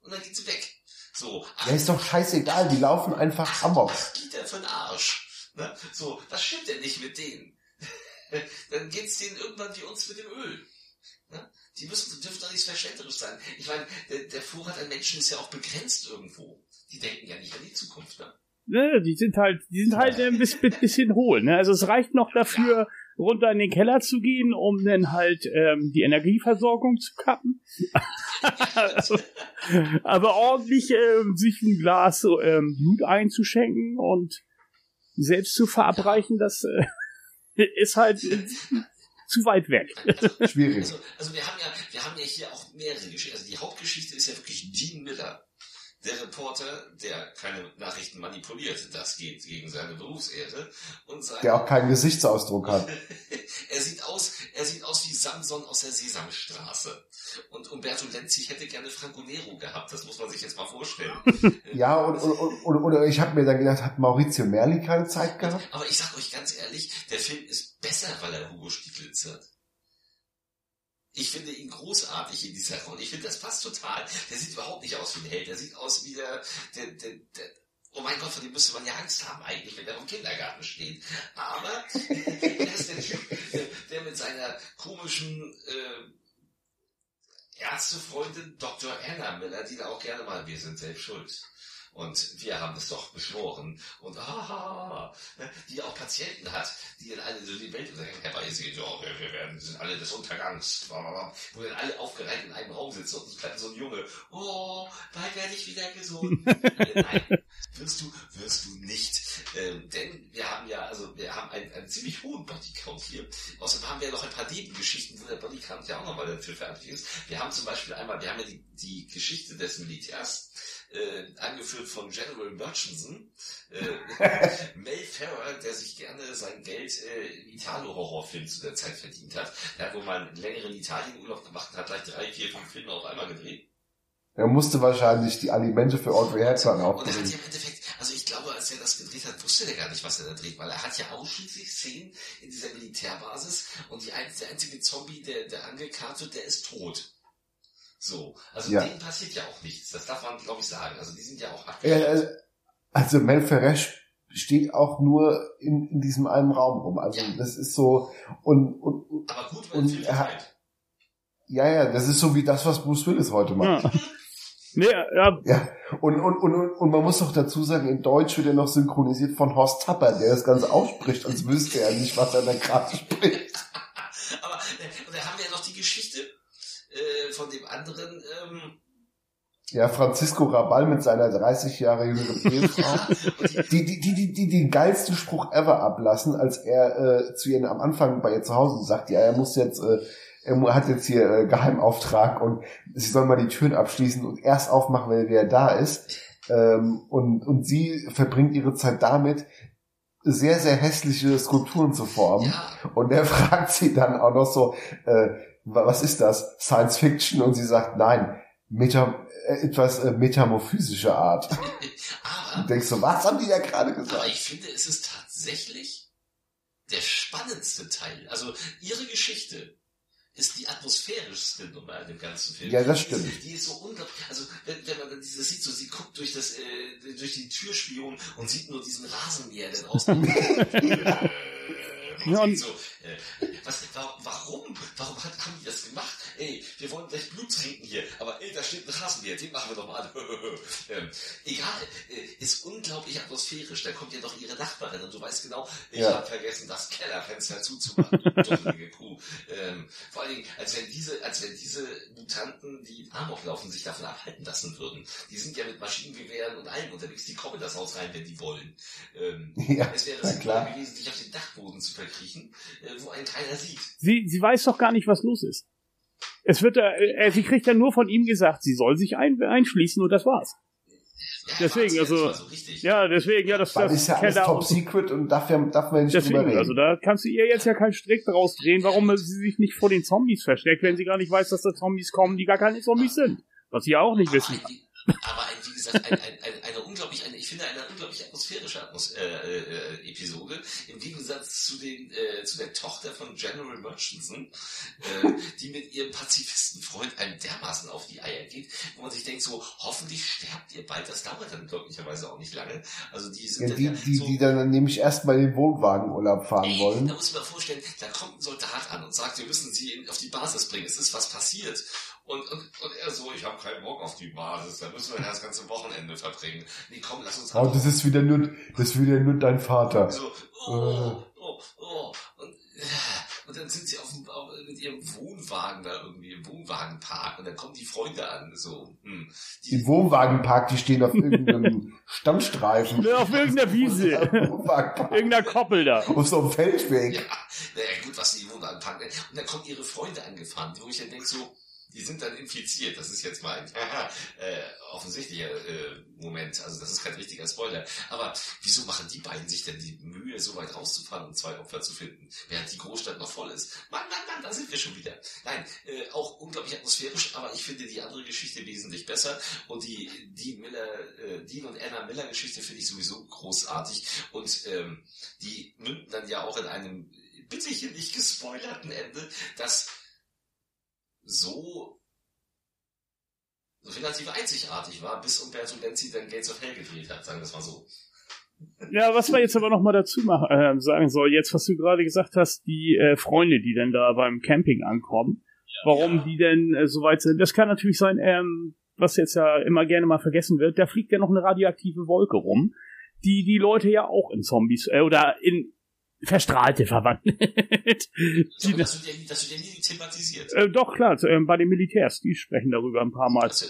und dann geht sie weg. So, Ja, ist doch scheißegal, die laufen einfach amok. was geht der für ein Arsch? Ne? So, was stimmt denn nicht mit denen? Dann geht's denen irgendwann wie uns mit dem Öl. Ne? Die müssen, dürfen doch nicht verschwenderisch sein. Ich meine, der, der Vorrat an Menschen ist ja auch begrenzt irgendwo. Die denken ja nicht an die Zukunft. Ne? Ne, die sind halt, die sind halt ein bisschen, bisschen hohl. Ne? Also es reicht noch dafür, runter in den Keller zu gehen, um dann halt ähm, die Energieversorgung zu kappen. also, aber ordentlich ähm, sich ein Glas ähm, Blut einzuschenken und selbst zu verabreichen, das äh, ist halt äh, zu weit weg. Schwierig. Also, also wir haben ja, wir haben ja hier auch mehrere Geschichten. Also die Hauptgeschichte ist ja wirklich Gene Miller. Der Reporter, der keine Nachrichten manipuliert, das geht gegen seine Berufsehre und sein, Der auch keinen Gesichtsausdruck hat. er sieht aus, er sieht aus wie Samson aus der Sesamstraße. Und Umberto Lenzig hätte gerne Franco Nero gehabt, das muss man sich jetzt mal vorstellen. Ja, und, und, und, oder ich habe mir dann gedacht, hat Maurizio Merli keine Zeit gehabt? Aber ich sag euch ganz ehrlich, der Film ist besser, weil er Hugo Stieglitz hat. Ich finde ihn großartig in dieser Rolle. Ich finde, das passt total. Der sieht überhaupt nicht aus wie ein Held. Der sieht aus wie der, der, der, der Oh mein Gott, vor dem müsste man ja Angst haben eigentlich, wenn er im Kindergarten steht. Aber er ist der Typ, der mit seiner komischen äh, Ärztefreundin Dr. Anna Miller, die da auch gerne mal, wir sind selbst schuld. Und wir haben es doch beschworen. Und ah, die auch Patienten hat, die dann alle so die Welt Herr Weise, so, wir, wir werden, sind alle des Untergangs. Wo dann alle aufgereiht in einem Raum sitzen und es bleibt so ein Junge. Oh, bald werde ich wieder gesund. Nein, wirst du, wirst du nicht. Ähm, denn wir haben ja, also wir haben einen, einen ziemlich hohen Bodycount hier. Außerdem haben wir ja noch ein paar Nebengeschichten, wo der Bodycount ja auch nochmal dafür fertig ist. Wir haben zum Beispiel einmal, wir haben ja die, die Geschichte des Militärs, äh, angeführt von General Murchison, äh, Mel Ferrer, der sich gerne sein Geld äh, in Italo-Horrorfilm zu der Zeit verdient hat. Der hat wohl mal einen längeren Italienurlaub gemacht und hat gleich drei, vier, fünf Filme auf einmal gedreht. Er musste wahrscheinlich die Alimente für Audrey Hepburn Und er hat ja im Endeffekt, also ich glaube, als er das gedreht hat, wusste er gar nicht, was er da dreht, weil er hat ja ausschließlich Szenen in dieser Militärbasis und die ein, der einzige Zombie, der, der angekarrt wird, der ist tot. So, also Ja. denen passiert ja auch nichts. Das darf man, glaube ich, sagen. Also die sind ja auch abgeschottet. äh, also Mel Ferresch steht auch nur in, in diesem einen Raum rum. Also Ja. das ist so und, und und- Aber gut, weil und er hat- ja, ja, das ist so wie das, was Bruce Willis heute macht. Ja. Nee, ja, Ja, und, und, und, und- und man muss doch dazu sagen, in Deutsch wird er noch synchronisiert von Horst Tapper, der das Ganze ausspricht, als wüsste er nicht, was er da gerade spricht. Aber äh, und da haben wir ja noch die Geschichte äh, von dem anderen. Ähm, Ja, Francisco Rabal mit seiner 30 Jahre jüngeren Ehefrau, die, die, die, die, die, den geilsten Spruch ever ablassen, als er äh, zu ihr am Anfang bei ihr zu Hause sagt, ja, er muss jetzt, äh, er hat jetzt hier äh, Geheimauftrag und sie soll mal die Türen abschließen und erst aufmachen, wenn er da ist. Ähm, und, und sie verbringt ihre Zeit damit, sehr, sehr hässliche Skulpturen zu formen. ja, Und er fragt sie dann auch noch so, äh, was ist das? Science Fiction? Und sie sagt, nein, Meta, äh, etwas äh, metamorphysische aber, Art. Und denkst du, was haben die da gerade aber gesagt? ich finde, es ist tatsächlich der spannendste Teil. Also ihre Geschichte ist die atmosphärischste Nummer in dem ganzen Film. Ja, das Die stimmt. ist, die ist so unglaublich. Also wenn, wenn man dieses sieht, so sie guckt durch das äh, durch die Türspion und sieht nur diesen Rasenmäher, der draußen. Ja, und- so, äh, was, wa- warum? Warum hat, haben die das gemacht? Ey, wir wollen gleich Blut trinken hier, aber ey, da steht ein Rasenmäher, den machen wir doch mal an. ähm, egal, äh, ist unglaublich atmosphärisch. Da kommt ja doch ihre Nachbarin und du weißt genau, ich Ja. habe vergessen, das Kellerfenster zuzumachen. du Kuh. Ähm, vor allen Dingen, als wenn diese, als wenn diese Mutanten, die Amok laufen, sich davon abhalten lassen würden. Die sind ja mit Maschinengewehren und allem unterwegs. Die kommen in das Haus rein, wenn die wollen. Ähm, Ja, es wäre klar. gewesen, sich auf den Dachboden zu verkriechen, äh, wo einen keiner sieht. sie, sie weiß doch gar nicht, was los ist. Es wird, äh, äh, sie kriegt ja nur von ihm gesagt, sie soll sich ein, einschließen und das war's. Ja, Deswegen, also- so. Ja, deswegen, ja, das, Weil das ist ja alles top secret und darf, ja, darf man nicht drüber Deswegen, reden. also da kannst du ihr jetzt ja keinen Strick draus drehen, warum sie sich nicht vor den Zombies versteckt, wenn sie gar nicht weiß, dass da Zombies kommen, die gar keine Zombies sind. Was sie ja auch nicht aber, wissen. ein, wie- aber ein, wie gesagt, gesagt, ein, ein, ein, eine unglaublich, eine, ich finde eine unglaublich atmosphärische Atmos äh, äh, Episode, im Gegensatz zu den, äh, zu der Tochter von General Murchison, äh, die mit ihrem Pazifistenfreund einem dermaßen auf die Eier geht, wo man sich denkt, so, hoffentlich sterbt ihr bald, das dauert dann glücklicherweise auch nicht lange. Also die sind Ja, die, dann ja die, so, die dann nämlich erstmal den Wohnwagenurlaub fahren Ey, wollen. Da muss man vorstellen, da kommt ein Soldat an und sagt, wir müssen sie auf die Basis bringen. Es ist was passiert. Und, und, und er so, ich habe keinen Bock auf die Basis, da müssen wir das ganze Wochenende verbringen. Nee, komm, lass uns Oh, das ist wieder nur, das ist wieder nur dein Vater. so, oh, oh, oh. Und, äh, und dann sind sie auf, dem, auf mit ihrem Wohnwagen da irgendwie im Wohnwagenpark und dann kommen die Freunde an. So, hm, Die Wohnwagenpark, die stehen auf irgendeinem Standstreifen. Ne, auf irgendeiner Wiese. Irgendeiner Koppel da. Auf so einem Feldweg. Ja, naja, gut, was die Wohnwagenpark. Und dann kommen ihre Freunde angefahren, wo ich dann denke so, die sind dann infiziert. Das ist jetzt mal ein äh, offensichtlicher äh, Moment. Also das ist kein richtiger Spoiler. Aber wieso machen die beiden sich denn die Mühe, so weit rauszufahren, um zwei Opfer zu finden, während die Großstadt noch voll ist? Mann, Mann, Mann, da sind wir schon wieder. Nein, äh, auch unglaublich atmosphärisch, aber ich finde die andere Geschichte wesentlich besser. Und die Dean Miller, äh, Dean und Anna Miller Geschichte finde ich sowieso großartig. Und ähm, die münden dann ja auch in einem bitte hier nicht gespoilerten Ende, das so relativ einzigartig war, bis Umberto Lenzi dann Gates of Hell gedreht hat, sagen wir es mal so. Ja, was man jetzt aber noch mal dazu machen, äh, sagen soll, jetzt was du gerade gesagt hast, die äh, Freunde, die dann da beim Camping ankommen, warum Ja. die denn äh, so weit sind, das kann natürlich sein, ähm, was jetzt ja immer gerne mal vergessen wird, da fliegt ja noch eine radioaktive Wolke rum, die die Leute ja auch in Zombies äh, oder in Verstrahlte verwandelt. So, die, das, wird ja, nie- das wird ja nie thematisiert. äh, doch klar, äh, bei den Militärs, die sprechen darüber ein paar Mal. Also,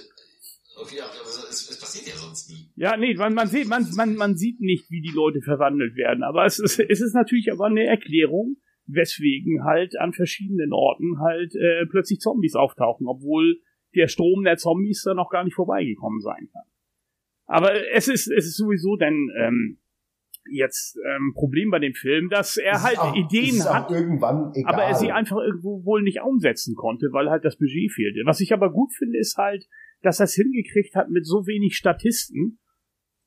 okay, aber es, es passiert ja sonst nie. Ja, nee, man, man, sieht, man, man, man sieht nicht, wie die Leute verwandelt werden. Aber es ist, es ist natürlich aber eine Erklärung, weswegen halt an verschiedenen Orten halt äh, plötzlich Zombies auftauchen, obwohl der Strom der Zombies da noch gar nicht vorbeigekommen sein kann. Aber es ist, es ist sowieso denn ähm, jetzt ähm, Problem bei dem Film, dass er Es halt auch, Ideen es ist auch hat, irgendwann egal. aber er sie einfach irgendwo wohl nicht umsetzen konnte, weil halt das Budget fehlte. Was ich aber gut finde, ist halt, dass er es hingekriegt hat, mit so wenig Statisten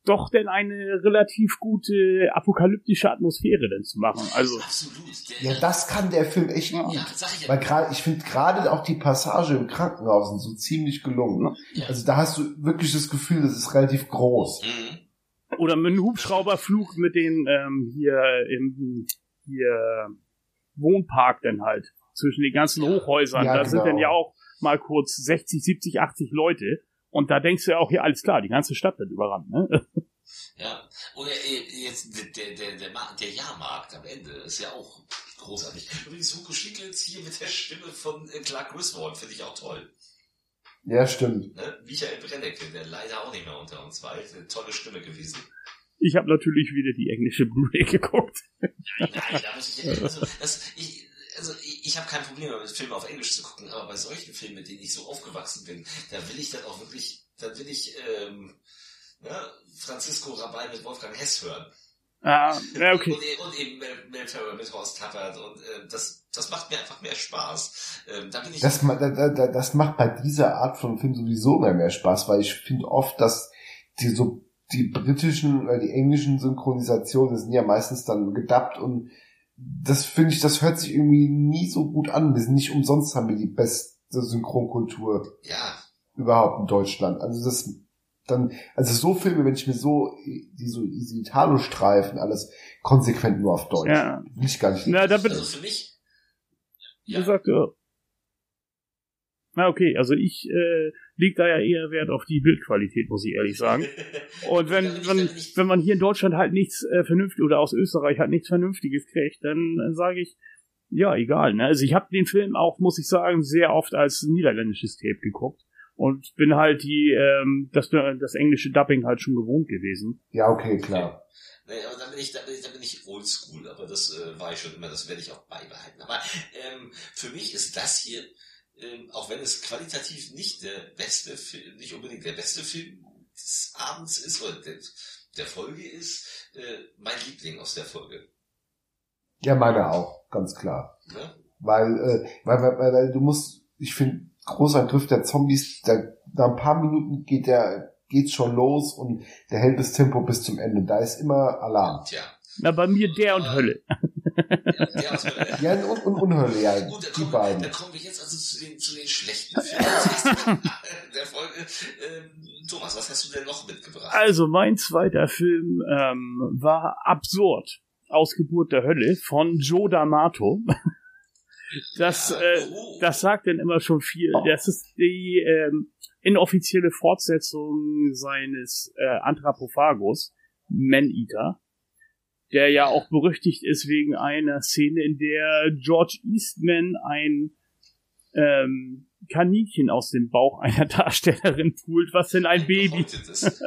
doch denn eine relativ gute apokalyptische Atmosphäre denn zu machen. Also, Absolut. Ja, das kann der Film echt gut. ja, sag ich ja. Weil gerade, ich finde gerade auch die Passage im Krankenhaus sind so ziemlich gelungen. Ne? Ja. Also da hast du wirklich das Gefühl, das ist relativ groß. Mhm. Oder mit einem Hubschrauberflug mit den ähm, hier im hier Wohnpark denn halt zwischen den ganzen Hochhäusern. Ja, da sind genau. dann ja auch mal kurz 60, 70, 80 Leute. Und da denkst du ja auch, hier alles klar, die ganze Stadt wird überrannt. Ne? Ja. Oder äh, jetzt der, der, der, der Jahrmarkt am Ende ist ja auch großartig. Übrigens Hugo Stiglitz hier mit der Stimme von äh, Clark Griswold finde ich auch toll. Ja, stimmt. Ne? Michael Brennecke, der leider auch nicht mehr unter uns war. Eine tolle Stimme gewesen. Ich habe natürlich wieder die englische Blu-ray geguckt. Nein, da muss ich, also, das, ich, also ich, ich habe kein Problem damit, Filme auf Englisch zu gucken, aber bei solchen Filmen, mit denen ich so aufgewachsen bin, da will ich dann auch wirklich, da will ich ähm, ne, Francisco Rabai mit Wolfgang Hess hören. Ah, ja, okay. Und, e- und eben Mel, Ferrer mit Horst Tappert und äh, das, das macht mir einfach mehr Spaß. Ähm, da bin ich Das, da, da, da- das macht bei dieser Art von Film sowieso mehr, mehr Spaß, weil ich finde oft, dass die so die britischen oder die englischen Synchronisationen sind ja meistens dann gedubbt und das finde ich, das hört sich irgendwie nie so gut an. Wir sind nicht umsonst haben wir die beste Synchronkultur ja, überhaupt in Deutschland. Also das dann, also so Filme, wenn ich mir so, die so diese Italo-Streifen, alles konsequent nur auf Deutsch. Ja. Will ich gar nicht. Na, da bin also für mich, ja. gesagt, ja. Na okay, also ich äh, leg da ja eher Wert auf die Bildqualität, muss ich ehrlich sagen. Und wenn, ich- wenn, ich- wenn man hier in Deutschland halt nichts äh, vernünftig oder aus Österreich halt nichts Vernünftiges kriegt, dann äh, sage ich, ja, egal. Ne? Also ich habe den Film auch, muss ich sagen, sehr oft als niederländisches Tape geguckt und bin halt die ähm, das, das englische Dubbing halt schon gewohnt gewesen. Ja, okay, klar. Nee, aber da bin ich, da bin ich, da bin ich oldschool, aber das äh, war ich schon immer, das werde ich auch beibehalten. Aber ähm, für mich ist das hier, ähm, auch wenn es qualitativ nicht der beste Film, nicht unbedingt der beste Film des Abends ist oder der, der Folge ist, äh, mein Liebling aus der Folge. Ja, meine auch, ganz klar. Ne? Weil, äh, weil, weil, weil, weil du musst, ich finde, großer Griff der Zombies, da, nach ein paar Minuten geht der, geht's schon los und der hält das Tempo bis zum Ende. Da ist immer Alarm. Tja. Na, bei mir der und Hölle. Ja, der aus Hölle. Ja, und, und Unhölle, ja, Gut, die kommen, beiden. dann kommen wir jetzt also zu den, zu den schlechten Filmen der Folge. Ähm, Thomas, was hast du denn noch mitgebracht? Also, mein zweiter Film ähm, war Absurd. Ausgeburt der Hölle von Joe D'Amato. Das, äh, oh. das sagt denn immer schon viel. Das ist die ähm, inoffizielle Fortsetzung seines äh, Anthropophagus, Man-Eater, der ja auch berüchtigt ist wegen einer Szene, in der George Eastman ein ähm, Kaninchen aus dem Bauch einer Darstellerin pult, was denn ein Baby,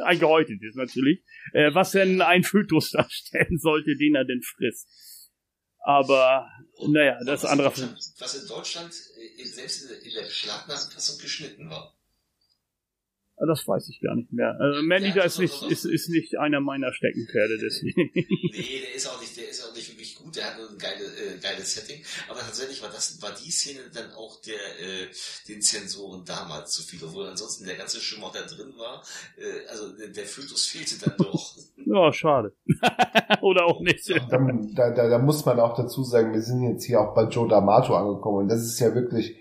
ein gehäutetes natürlich, äh, was denn ein Fötus darstellen sollte, den er denn frisst. Aber, naja, das was andere in Deutschland, was in Deutschland äh, selbst in der, Beschlagnahmenfassung geschnitten war. Das weiß ich gar nicht mehr. Also Manita Ja, ist nicht, ist, ist nicht einer meiner Steckenpferde, deswegen. Nee, der ist auch nicht, der ist auch nicht wirklich gut, der hat nur ein geile, äh, geiles Setting. Aber tatsächlich war das, war die Szene dann auch der, äh, den Zensoren damals zu viel, obwohl ansonsten der ganze Schimmer da drin war. Äh, also der, der Fötus fehlte dann doch. Ja, schade. Oder auch nicht. Da, da, da, da muss man auch dazu sagen, wir sind jetzt hier auch bei Joe D'Amato angekommen und das ist ja wirklich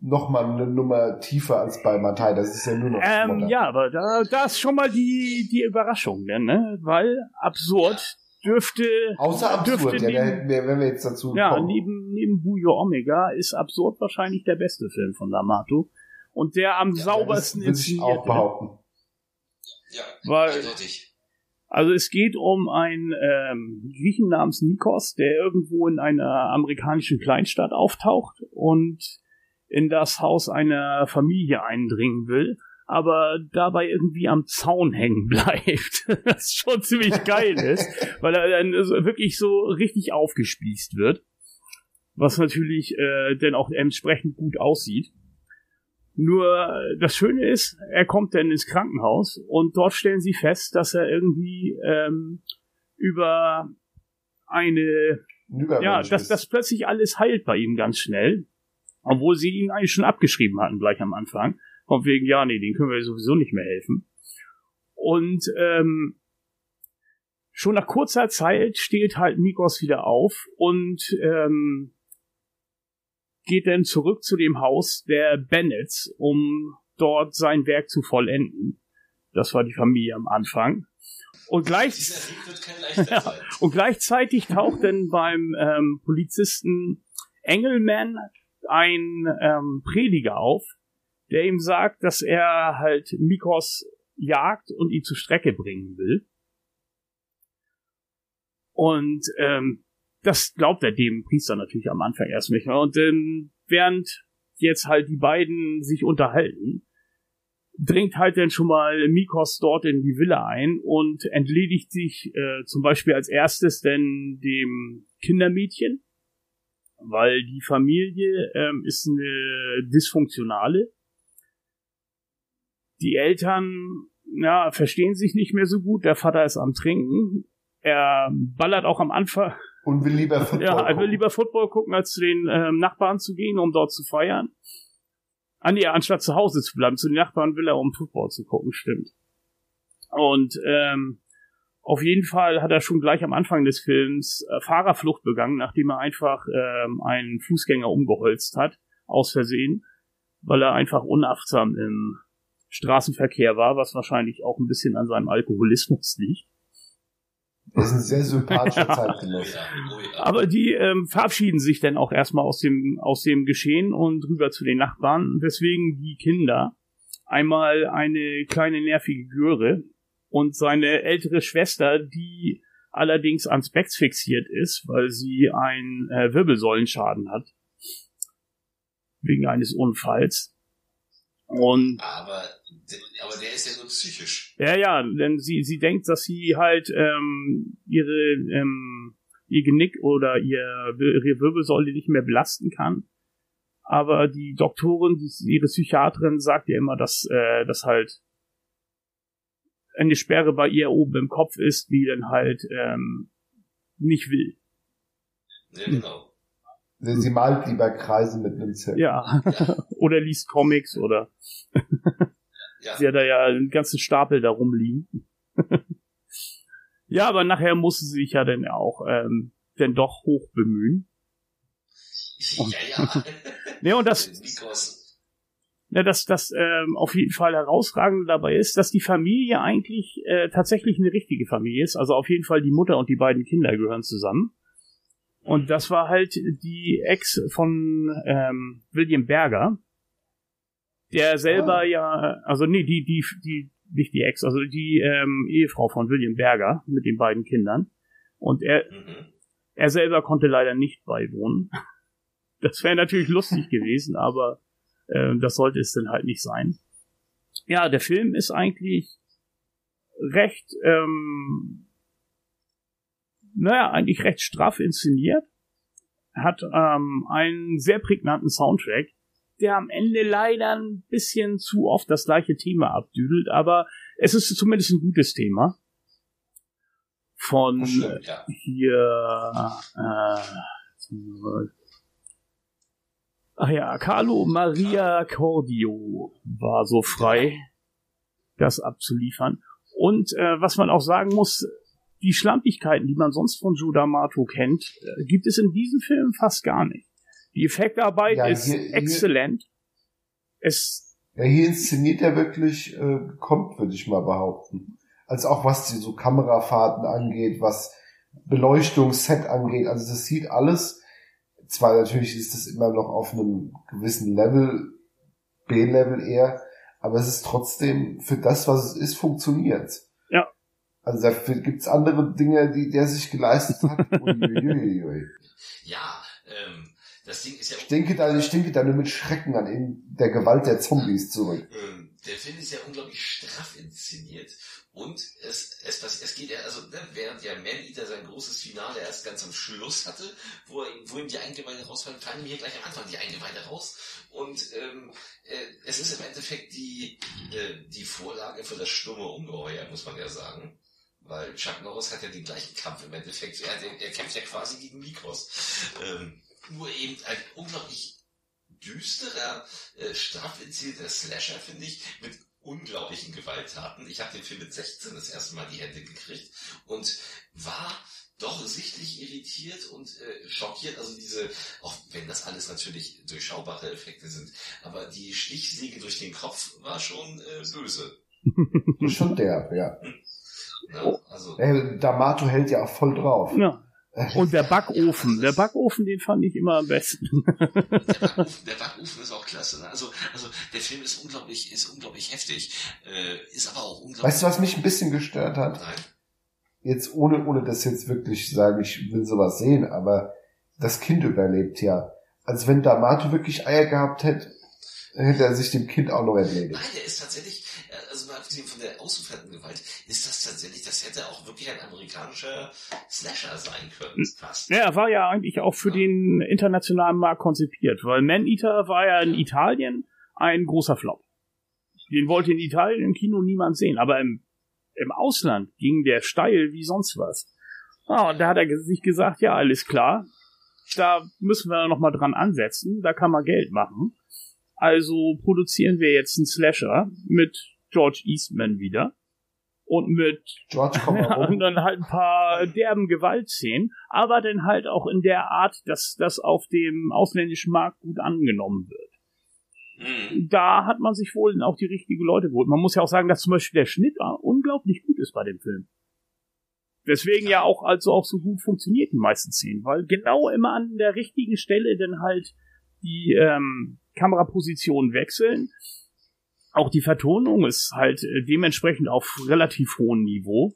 noch mal eine Nummer tiefer als bei Matai. Das ist ja nur noch Ähm, ja, aber da, da ist schon mal die, die Überraschung, denn, ne? Weil absurd dürfte. Außer absurd, dürfte ja, neben- wir, wenn wir jetzt dazu Ja, kommen. neben, neben Bujo Omega ist absurd wahrscheinlich der beste Film von D'Amato. Und der am Ja, saubersten würde ich auch inszenierte. behaupten. Ja, Weil- eindeutig. Also es geht um einen ähm, Griechen namens Nikos, der irgendwo in einer amerikanischen Kleinstadt auftaucht und in das Haus einer Familie eindringen will, aber dabei irgendwie am Zaun hängen bleibt. Was schon ziemlich geil ist, weil er dann wirklich so richtig aufgespießt wird. Was natürlich äh, dann auch entsprechend gut aussieht. Nur das Schöne ist, er kommt dann ins Krankenhaus und dort stellen sie fest, dass er irgendwie ähm, über eine, ja, dass das plötzlich alles heilt bei ihm ganz schnell, obwohl sie ihn eigentlich schon abgeschrieben hatten gleich am Anfang. Von wegen, ja, nee, den können wir sowieso nicht mehr helfen. Und ähm, schon nach kurzer Zeit steht halt Nikos wieder auf und ähm, geht dann zurück zu dem Haus der Bennets, um dort sein Werk zu vollenden. Das war die Familie am Anfang. Und gleich, und gleichzeitig taucht dann beim ähm, Polizisten Engelman ein ähm, Prediger auf, der ihm sagt, dass er halt Mikos jagt und ihn zur Strecke bringen will. Und ähm, das glaubt er dem Priester natürlich am Anfang erst nicht. Und ähm, während jetzt halt die beiden sich unterhalten, dringt halt dann schon mal Mikos dort in die Villa ein und entledigt sich äh, zum Beispiel als erstes denn dem Kindermädchen, weil die Familie ähm, ist eine dysfunktionale. Die Eltern ja, verstehen sich nicht mehr so gut. Der Vater ist am Trinken. Er ballert auch am Anfang. Und will lieber Football Ja, er will gucken. lieber Football gucken, als zu den ähm, Nachbarn zu gehen, um dort zu feiern. Ah nee, anstatt zu Hause zu bleiben. Zu den Nachbarn will er, um Football zu gucken, stimmt. Und ähm, auf jeden Fall hat er schon gleich am Anfang des Films äh, Fahrerflucht begangen, nachdem er einfach ähm, einen Fußgänger umgeholzt hat, aus Versehen, weil er einfach unachtsam im Straßenverkehr war, was wahrscheinlich auch ein bisschen an seinem Alkoholismus liegt. Das ist ein sehr sympathischer. Zeitgenosse. Aber die ähm, verabschieden sich dann auch erstmal aus dem, aus dem Geschehen und rüber zu den Nachbarn, weswegen die Kinder einmal eine kleine nervige Göre und seine ältere Schwester, die allerdings ans Becks fixiert ist, weil sie einen äh, Wirbelsäulenschaden hat. Wegen eines Unfalls. Und aber, aber der ist ja nur psychisch. ja, ja, denn sie, sie denkt, dass sie halt ähm, ihre ähm, ihr Genick oder ihr, ihre Wirbelsäule nicht mehr belasten kann. Aber die Doktorin, die, ihre Psychiaterin sagt ihr immer, dass äh, das halt eine Sperre bei ihr oben im Kopf ist, die dann halt ähm, nicht will. Ja, genau. Sie sie malt lieber Kreise mit einem Zelt. Ja. oder liest Comics oder Ja. Sie hat da ja einen ganzen Stapel da rumliegen. ja, aber nachher musste sie sich ja dann auch ähm, denn doch hoch bemühen. Ja, ja. ne, und das, ja, dass das ähm, auf jeden Fall herausragend dabei ist, dass die Familie eigentlich äh, tatsächlich eine richtige Familie ist. Also auf jeden Fall die Mutter und die beiden Kinder gehören zusammen. Und das war halt die Ex von ähm, William Berger, der selber oh. ja, also nee, die, die, die, nicht die Ex, also die ähm, Ehefrau von William Berger mit den beiden Kindern. Und er, mhm. er selber konnte leider nicht beiwohnen. Das wäre natürlich lustig gewesen, aber äh, das sollte es dann halt nicht sein. Ja, der Film ist eigentlich recht, ähm, naja, eigentlich recht straff inszeniert. Hat ähm, einen sehr prägnanten Soundtrack, der am Ende leider ein bisschen zu oft das gleiche Thema abdüdelt, aber es ist zumindest ein gutes Thema. Von stimmt, ja. hier äh, Ach ja, Carlo Maria Cordio war so frei, das abzuliefern. Und äh, was man auch sagen muss, die Schlampigkeiten, die man sonst von Joe D'Amato kennt, äh, gibt es in diesem Film fast gar nicht. Die Effektarbeit ja, ist hier, exzellent. Es ja, hier inszeniert er wirklich äh, kommt, würde ich mal behaupten. Also auch was die so Kamerafahrten angeht, was Beleuchtung, Set angeht. Also das sieht alles zwar natürlich ist es immer noch auf einem gewissen Level, B-Level eher, aber es ist trotzdem für das, was es ist, funktioniert. Ja. Also dafür gibt's andere Dinge, die der sich geleistet hat. ja, ähm, das Ding ist ja. Ich denke da, ich denke da nur mit Schrecken an in der Gewalt der Zombies zurück. Ähm, der Film ist ja unglaublich straff inszeniert und es, es, es geht ja, also ne, während ja Man-Eater sein großes Finale erst ganz am Schluss hatte, wo, er, wo ihm die Eingeweide rausfallen, fallen ihm hier gleich am Anfang die Eingeweide raus. Und ähm, äh, es ist im Endeffekt die, äh, die Vorlage für das stumme Ungeheuer, muss man ja sagen. Weil Chuck Norris hat ja den gleichen Kampf im Endeffekt. Er, er kämpft ja quasi gegen Mikros. Ähm, nur eben ein unglaublich düsterer, äh, straff Slasher, finde ich, mit unglaublichen Gewalttaten. Ich habe den Film mit 16 das erste Mal die Hände gekriegt und war doch sichtlich irritiert und äh, schockiert. Also diese, auch wenn das alles natürlich durchschaubare Effekte sind, aber die Stichsäge durch den Kopf war schon äh, böse. schon derb, ja. ja also. Äh, D'Amato hält ja auch voll drauf. Ja. Und der Backofen, der Backofen, den fand ich immer am besten. Der Backofen, der Backofen ist auch klasse. Ne? Also, also der Film ist unglaublich, ist unglaublich heftig, äh, ist aber auch unglaublich. Weißt du, was mich ein bisschen gestört hat? Nein. Jetzt ohne, ohne das jetzt wirklich sagen, ich will sowas sehen, aber das Kind überlebt ja. Also wenn D'Amato wirklich Eier gehabt hätte, hätte er sich dem Kind auch noch erledigt. Nein, der ist tatsächlich, äh, also mal abgesehen von der ausufernden Gewalt, ist das tatsächlich, das hätte auch wirklich ein amerikanischer Slasher sein können, fast. Ja, er war ja eigentlich auch für ja. den internationalen Markt konzipiert, weil Man-Eater war ja in Italien ein großer Flop. Den wollte in Italien im Kino niemand sehen, aber im, im Ausland ging der steil wie sonst was. Ah, und da hat er sich gesagt, ja, alles klar, da müssen wir noch mal dran ansetzen, da kann man Geld machen. Also produzieren wir jetzt einen Slasher mit George Eastman wieder und mit George und dann halt ein paar derben Gewaltszenen, aber dann halt auch in der Art, dass das auf dem ausländischen Markt gut angenommen wird. Mhm. Da hat man sich wohl auch die richtigen Leute geholt. Man muss ja auch sagen, dass zum Beispiel der Schnitt unglaublich gut ist bei dem Film. Deswegen ja auch also auch so gut funktioniert die meisten Szenen, weil genau immer an der richtigen Stelle dann halt die ähm, Kamerapositionen wechseln. Auch die Vertonung ist halt äh, dementsprechend auf relativ hohem Niveau.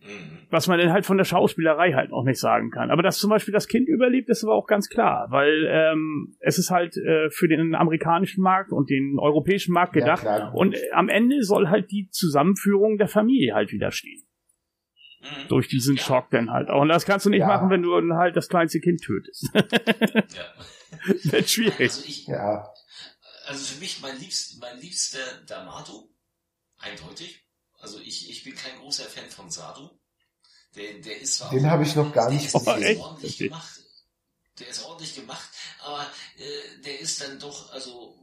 Mhm. Was man dann halt von der Schauspielerei halt auch nicht sagen kann. Aber dass zum Beispiel das Kind überlebt, ist aber auch ganz klar, weil ähm, es ist halt äh, für den amerikanischen Markt und den europäischen Markt gedacht. Ja, und äh, am Ende soll halt die Zusammenführung der Familie halt wieder stehen. Mhm. Durch diesen. Schock dann halt auch. Und das kannst du nicht ja. machen, wenn du halt das kleinste Kind tötest. ja. Wird schwierig. Also, ich, ja. also für mich mein, liebst, mein liebster D'Amato, eindeutig. Also ich, ich bin kein großer Fan von Sado. Der, der ist Den habe ich noch gar nicht gesehen. ordentlich gemacht. der ist ordentlich gemacht, aber äh, der ist dann doch, also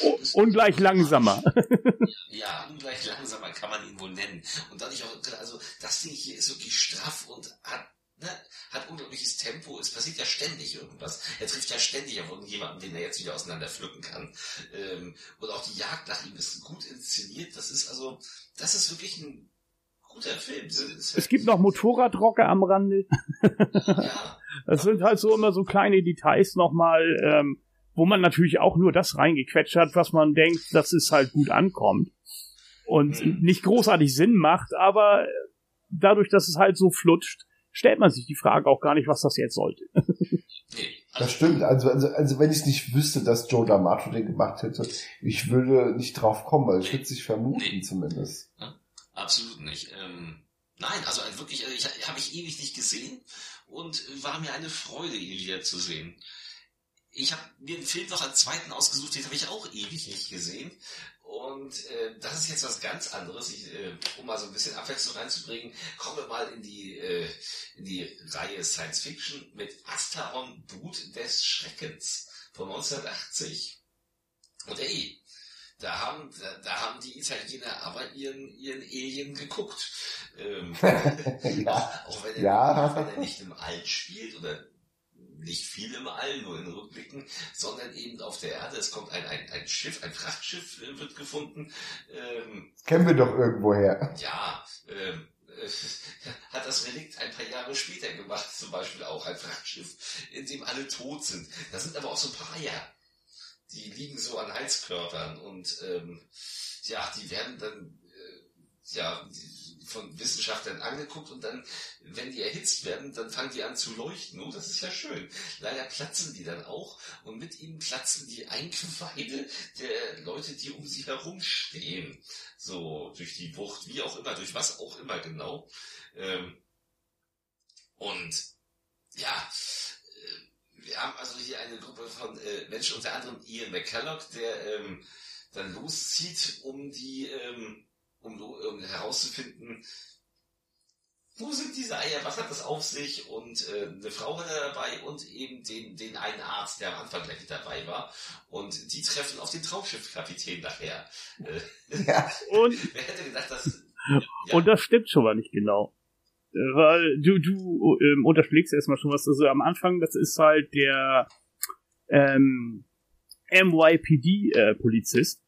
oh, ungleich langsamer. ja, ungleich langsamer kann man ihn wohl nennen. Und dadurch auch, also das Ding hier ist wirklich straff und hat ne, hat unglaubliches Tempo. Es passiert ja ständig irgendwas. Er trifft ja ständig auf irgendjemanden, den er jetzt wieder auseinander pflücken kann. Ähm, und auch die Jagd nach ihm ist gut inszeniert. Das ist also, das ist wirklich ein guter Film. Es gibt noch Motorradrocker am Rande. ja. Das sind halt so immer so kleine Details nochmal, ähm, wo man natürlich auch nur das reingequetscht hat, was man denkt, dass es halt gut ankommt. Und mhm. nicht großartig Sinn macht, aber dadurch, dass es halt so flutscht, stellt man sich die Frage auch gar nicht, was das jetzt sollte. Das stimmt. Also, also, also wenn ich nicht wüsste, dass Joe D'Amato den gemacht hätte, ich würde nicht drauf kommen, weil ich würde es nicht vermuten nee. zumindest. Ja, absolut nicht. Ähm, nein, also wirklich, also ich habe ich ewig nicht gesehen und war mir eine Freude, ihn wieder zu sehen. Ich habe mir einen Film noch als zweiten ausgesucht, den habe ich auch ewig nicht gesehen. Und äh, das ist jetzt was ganz anderes. Ich, äh, um mal so ein bisschen Abwechslung reinzubringen, kommen wir mal in die, äh, in die Reihe Science Fiction mit Asteron Brut des Schreckens von 1980. Und ey, da haben, da, da haben die Italiener aber ihren, ihren Alien geguckt. Ähm, ja. Auch wenn er, ja. wenn er nicht im All spielt oder nicht viel im All, nur in Rückblicken, sondern eben auf der Erde. Es kommt ein, ein, ein Schiff, ein Frachtschiff äh, wird gefunden. Ähm, Kennen wir doch irgendwo her. Ja, ähm, äh, hat das Relikt ein paar Jahre später gemacht, zum Beispiel auch ein Frachtschiff, in dem alle tot sind. Da sind aber auch so ein paar Eier. Die liegen so an Heizkörpern und ähm, ja, die werden dann äh, ja, die, von Wissenschaftlern angeguckt und dann, wenn die erhitzt werden, dann fangen die an zu leuchten. Oh, das ist ja schön. Leider platzen die dann auch und mit ihnen platzen die Eingeweide der Leute, die um sie herumstehen. So, durch die Wucht, wie auch immer, durch was auch immer genau. Ähm, und ja, äh, wir haben also hier eine Gruppe von äh, Menschen, unter anderem Ian McCulloch, der ähm, dann loszieht, um die ähm, um, um herauszufinden, wo sind diese Eier, was hat das auf sich und äh, eine Frau war da dabei und eben den, den einen Arzt, der am Anfang gleich dabei war und die treffen auf den Traumschiffkapitän nachher. Äh, ja. und, Wer hätte gedacht, dass... Ja. Und das stimmt schon mal nicht genau. Äh, weil du, du ähm, unterschlägst erstmal schon was. Also am Anfang, das ist halt der ähm, MYPD-Polizist.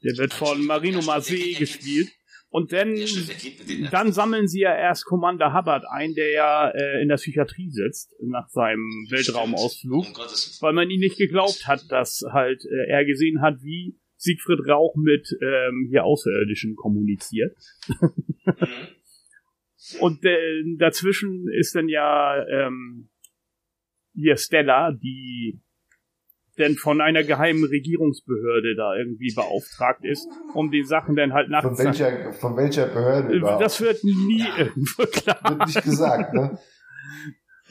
Äh, der wird von Marino Marseille gespielt. Und dann, ja, dann sammeln sie ja erst Commander Hubbard ein, der ja äh, in der Psychiatrie sitzt, nach seinem Weltraumausflug, um weil man ihn nicht geglaubt hat, dass halt äh, er gesehen hat, wie Siegfried Rauch mit ähm, hier Außerirdischen kommuniziert. Mhm. Und äh, dazwischen ist dann ja ähm, hier Stella, die denn von einer geheimen Regierungsbehörde da irgendwie beauftragt ist, um die Sachen dann halt nach. Von welcher, von welcher Behörde überhaupt? Das wird nie ja. irgendwo klar. Wird nicht gesagt, ne?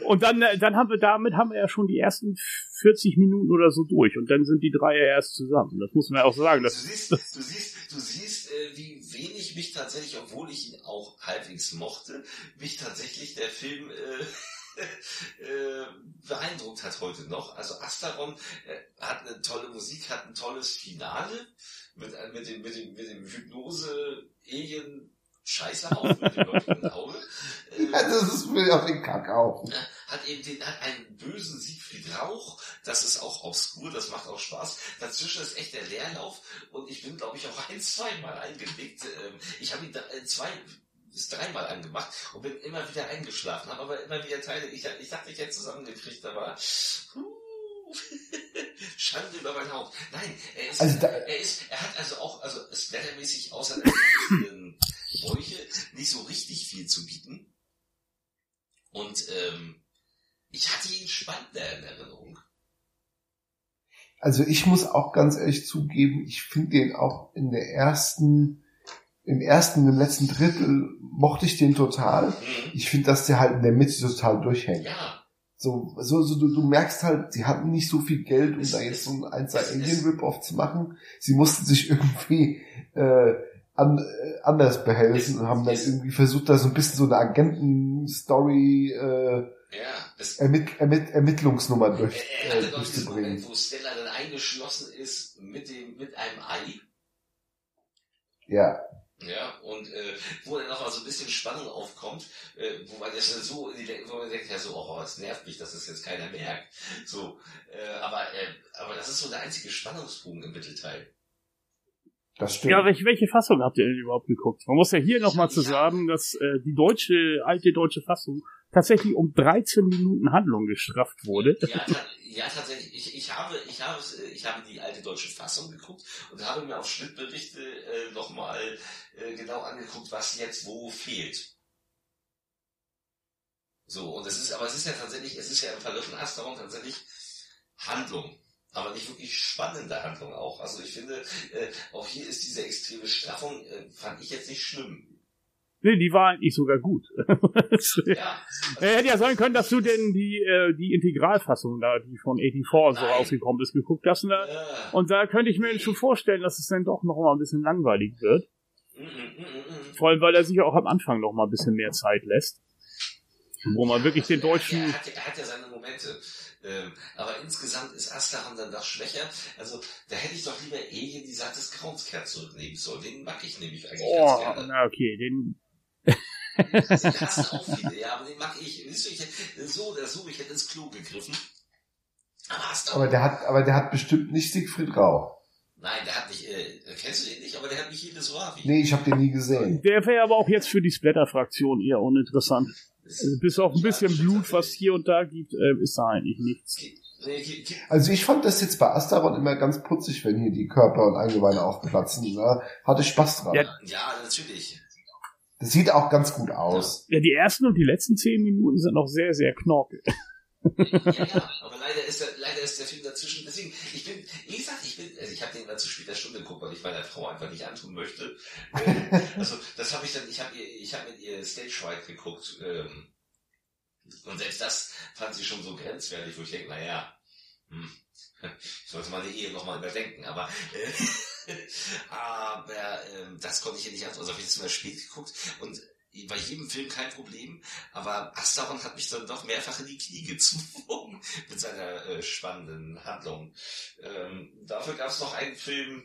Und dann, äh, dann haben wir, damit haben wir ja schon die ersten 40 Minuten oder so durch. Und dann sind die drei ja erst zusammen. Das muss man ja auch sagen. du siehst, du siehst, du siehst, äh, wie wenig mich tatsächlich, obwohl ich ihn auch halbwegs mochte, mich tatsächlich der Film, äh, äh, beeindruckt hat heute noch. Also Asteron äh, hat eine tolle Musik, hat ein tolles Finale mit, äh, mit dem, mit dem, mit dem Hypnose-Alien Scheiße auf mit dem Auge. Äh, ja, das ist mir auf den Kakao. Hat eben den, hat einen bösen Siegfried Rauch. Das ist auch obskur, das macht auch Spaß. Dazwischen ist echt der Leerlauf und ich bin, glaube ich, auch ein, zwei Mal eingelegt. Ähm, ich habe ihn da, äh, zwei ist dreimal angemacht und bin immer wieder eingeschlafen, habe aber immer wieder Teile, ich, ich dachte, ich hätte zusammengekriegt, aber uh, Schande über mein Haupt. Nein, er ist, also da, er ist, er hat also auch, also splattermäßig außer der Bräuche nicht so richtig viel zu bieten. Und ähm, ich hatte ihn spannender in Erinnerung. Also ich muss auch ganz ehrlich zugeben, ich finde den auch in der ersten im ersten, im letzten Drittel mochte ich den total. Mhm. Ich finde, dass der halt in der Mitte total durchhängt. Ja. So, so, so du, du merkst halt, sie hatten nicht so viel Geld, um es, da jetzt so ein 1 Alien Rip-Off zu machen. Sie mussten sich irgendwie äh, an, äh, anders behelfen und haben dann irgendwie versucht, da so ein bisschen so eine Agenten-Story äh, ja, Ermitt Ermitt Ermittlungsnummer durch, er, er äh, diesen Moment, wo Stella dann eingeschlossen ist mit dem mit einem Ei. Ja. Ja, und äh, wo dann noch mal so ein bisschen Spannung aufkommt, äh, wo man das so in die wo man denkt, ja so, oh, es nervt mich, dass das jetzt keiner merkt. So, äh, aber, äh, aber das ist so der einzige Spannungsbogen im Mittelteil. Das stimmt. Ja, welche, welche Fassung habt ihr denn überhaupt geguckt? Man muss ja hier nochmal zu sagen, dass äh, die deutsche, alte deutsche Fassung tatsächlich um 13 Minuten Handlung gestrafft wurde. Ja, ja tatsächlich. Ich, ich, habe, ich, habe, ich habe die alte deutsche Fassung geguckt und habe mir auf Schnittberichte äh, nochmal äh, genau angeguckt, was jetzt wo fehlt. So, und es ist, aber es ist ja tatsächlich, es ist ja im Falle von Asteron tatsächlich Handlung aber nicht wirklich spannende Handlung auch. Also ich finde, äh, auch hier ist diese extreme Straffung, äh, fand ich jetzt nicht schlimm. Nee, die war eigentlich sogar gut. ja, hätte ja sein können, dass du denn die, äh, die Integralfassung da, die von 84 so rausgekommen ist, geguckt hast. Und da, ja. und da könnte ich mir schon vorstellen, dass es dann doch noch mal ein bisschen langweilig wird. Mm, mm, mm, Vor allem, weil er sich auch am Anfang noch mal ein bisschen mehr Zeit lässt. Wo man wirklich den deutschen... Er hat, er hat ja seine Momente. Ähm, aber insgesamt ist Asteran dann doch schwächer. Also da hätte ich doch lieber Alien die Saat des Grauenskern zurücknehmen sollen. Den mag ich nämlich eigentlich oh, ganz gerne. Na okay, den... ich hasse auch viele, ja, aber den mag ich. So oder so, ich hätte ins Klo gegriffen. Aber, aber der hat, aber der hat bestimmt nicht Siegfried Rau. Nein, der hat nicht, äh, kennst du den nicht, aber der hat nicht jedes Ravi. Nee, ich habe den nie gesehen. Der wäre aber auch jetzt für die Splatter-Fraktion eher uninteressant. Also bis auf ein bisschen Blut, was hier und da gibt, äh, ist da eigentlich nichts. Also ich fand das jetzt bei Asteron immer ganz putzig, wenn hier die Körper und Eingeweide aufplatzen. Ne? Hatte Spaß dran. Ja, ja, natürlich. Das sieht auch ganz gut aus. Ja, die ersten und die letzten zehn Minuten sind noch sehr, sehr knorke. ja, ja, aber leider ist, der, leider ist der Film dazwischen. Deswegen, ich bin, wie gesagt, ich bin, also ich habe den immer zu später Stunde geguckt, weil ich meiner Frau einfach nicht antun möchte. Ähm, also das habe ich dann, ich habe ich habe mit ihr Stage Fright geguckt. Ähm, und selbst das fand sie schon so grenzwertig, wo ich denke, naja, hm, ich sollte meine Ehe nochmal überdenken, aber, äh, aber äh, das konnte ich ihr nicht antun. Also habe ich das immer spät geguckt und bei jedem Film kein Problem, aber Asteron hat mich dann doch mehrfach in die Knie gezwungen mit seiner äh, spannenden Handlung. Ähm, dafür gab es noch einen Film,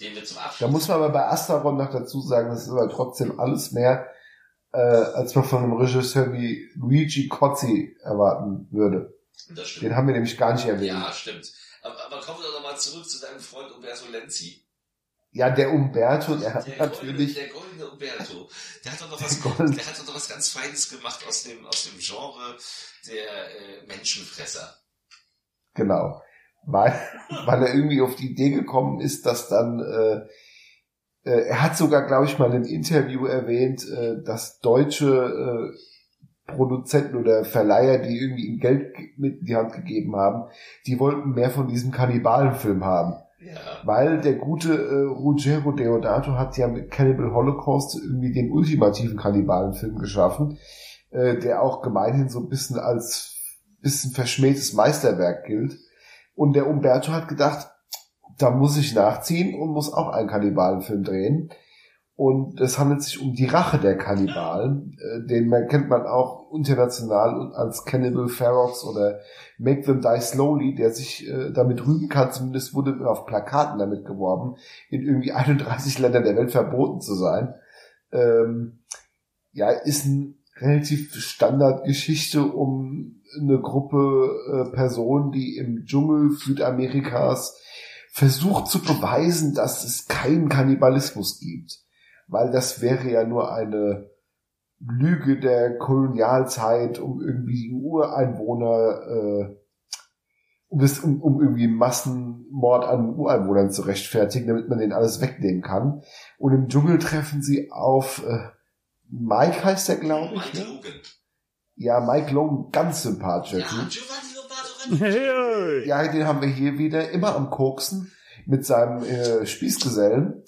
den wir zum Abschluss... Da muss man aber bei Asteron noch dazu sagen, das ist aber trotzdem alles mehr, äh, als man von einem Regisseur wie Luigi Cozzi erwarten würde. Das stimmt. Den haben wir nämlich gar nicht erwähnt. Ja, stimmt. Aber, aber kommen wir doch nochmal zurück zu deinem Freund Umberto Lenzi. Ja, der Umberto, der hat der natürlich. Goldene, der goldene Umberto. Der hat doch noch was, der hat doch noch was ganz Feines gemacht aus dem, aus dem Genre der äh, Menschenfresser. Genau. Weil, weil er irgendwie auf die Idee gekommen ist, dass dann, äh, äh, er hat sogar, glaube ich, mal im Interview erwähnt, äh, dass deutsche äh, Produzenten oder Verleiher, die irgendwie ihm Geld mit in die Hand gegeben haben, die wollten mehr von diesem Kannibalenfilm haben. Ja. Weil der gute äh, Ruggero Deodato hat ja mit Cannibal Holocaust irgendwie den ultimativen Kannibalenfilm geschaffen, äh, der auch gemeinhin so ein bisschen als bisschen verschmähtes Meisterwerk gilt. Und der Umberto hat gedacht, da muss ich nachziehen und muss auch einen Kannibalenfilm drehen. Und es handelt sich um die Rache der Kannibalen, äh, den man, kennt man auch international als Cannibal Ferox oder Make Them Die Slowly, der sich äh, damit rühmen kann, zumindest wurde auf Plakaten damit geworben, in irgendwie 31 Ländern der Welt verboten zu sein. Ähm, ja, ist eine relativ Standardgeschichte um eine Gruppe äh, Personen, die im Dschungel Südamerikas versucht zu beweisen, dass es keinen Kannibalismus gibt weil das wäre ja nur eine Lüge der Kolonialzeit, um irgendwie Ureinwohner, äh, um, das, um, um irgendwie Massenmord an Ureinwohnern zu rechtfertigen, damit man denen alles wegnehmen kann. Und im Dschungel treffen sie auf äh, Mike heißt der, glaube ich. Mike ne? Logan. Ja, Mike Logan, ganz sympathischer ja, Ja, den haben wir hier wieder immer am Koksen mit seinem äh, Spießgesellen.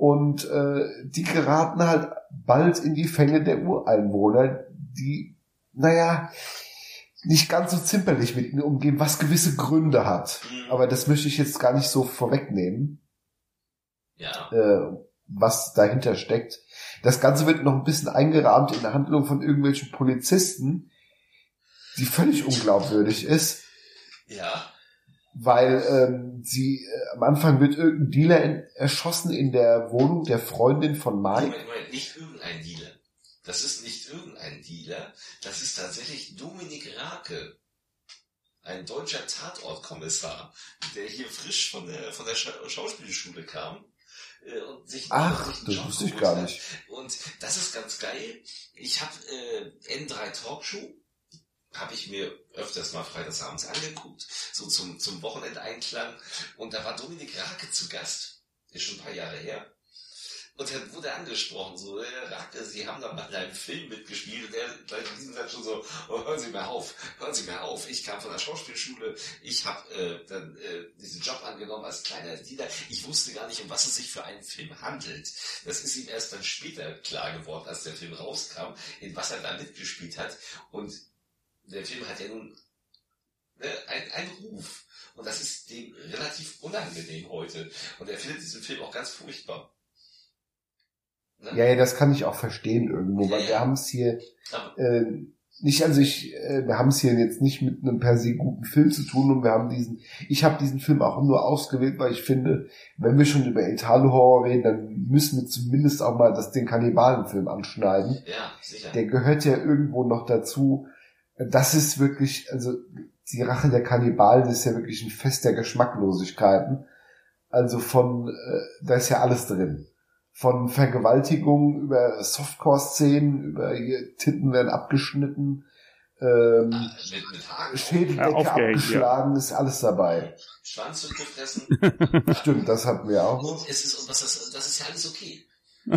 Und äh, die geraten halt bald in die Fänge der Ureinwohner, die, naja, nicht ganz so zimperlich mit ihnen umgehen, was gewisse Gründe hat. Mhm. Aber das möchte ich jetzt gar nicht so vorwegnehmen. Ja. äh, was dahinter steckt. Das Ganze wird noch ein bisschen eingerahmt in der Handlung von irgendwelchen Polizisten, die völlig unglaubwürdig ist, Ja. Weil ähm, sie äh, am Anfang wird irgendein Dealer in, erschossen in der Wohnung der Freundin von Mike. Moment, Moment, nicht irgendein Dealer. Das ist nicht irgendein Dealer. Das ist tatsächlich Dominik Rake. Ein deutscher Tatortkommissar, der hier frisch von der, von der Scha Schauspielschule kam. äh, Und sich, Ach, sich das Job wusste ich gar hat. nicht. Und das ist ganz geil. Ich habe äh, N3 Talkshow, habe ich mir öfters mal freitagsabends angeguckt, so zum, zum Wochenendeinklang. Und da war Dominik Rake zu Gast. Ist schon ein paar Jahre her. Und dann wurde angesprochen, so, äh, Rake, Sie haben da mal in einem Film mitgespielt. Und der gleich in diesem Satz schon so, oh, hören Sie mal auf, hören Sie mal auf. Ich kam von der Schauspielschule, ich habe äh, dann äh, diesen Job angenommen als kleiner Dealer. Ich wusste gar nicht, um was es sich für einen Film handelt. Das ist ihm erst dann später klar geworden, als der Film rauskam, in was er da mitgespielt hat. Und der Film hat ja nun ne, einen, einen Ruf. Und das ist dem relativ unangenehm heute. Und er findet diesen Film auch ganz furchtbar. Ne? Ja, ja, das kann ich auch verstehen irgendwo, weil Ja, wir haben es hier äh, nicht, also ich, äh, wir haben es hier jetzt nicht mit einem per se guten Film zu tun und wir haben diesen, ich habe diesen Film auch nur ausgewählt, weil ich finde, wenn wir schon über Italo-Horror reden, dann müssen wir zumindest auch mal das den Kannibalenfilm anschneiden. ja, sicher. Der gehört ja irgendwo noch dazu. Das ist wirklich, also die Rache der Kannibalen ist ja wirklich ein Fest der Geschmacklosigkeiten. Also von, äh, da ist ja alles drin. Von Vergewaltigung über Softcore-Szenen, über hier, Titten werden abgeschnitten, ähm, Schädeldecke Ja, abgeschlagen, ist alles dabei. Schwanz zurückgefressen. Stimmt, das hatten wir auch. Und es ist, und was das, das ist ja alles okay.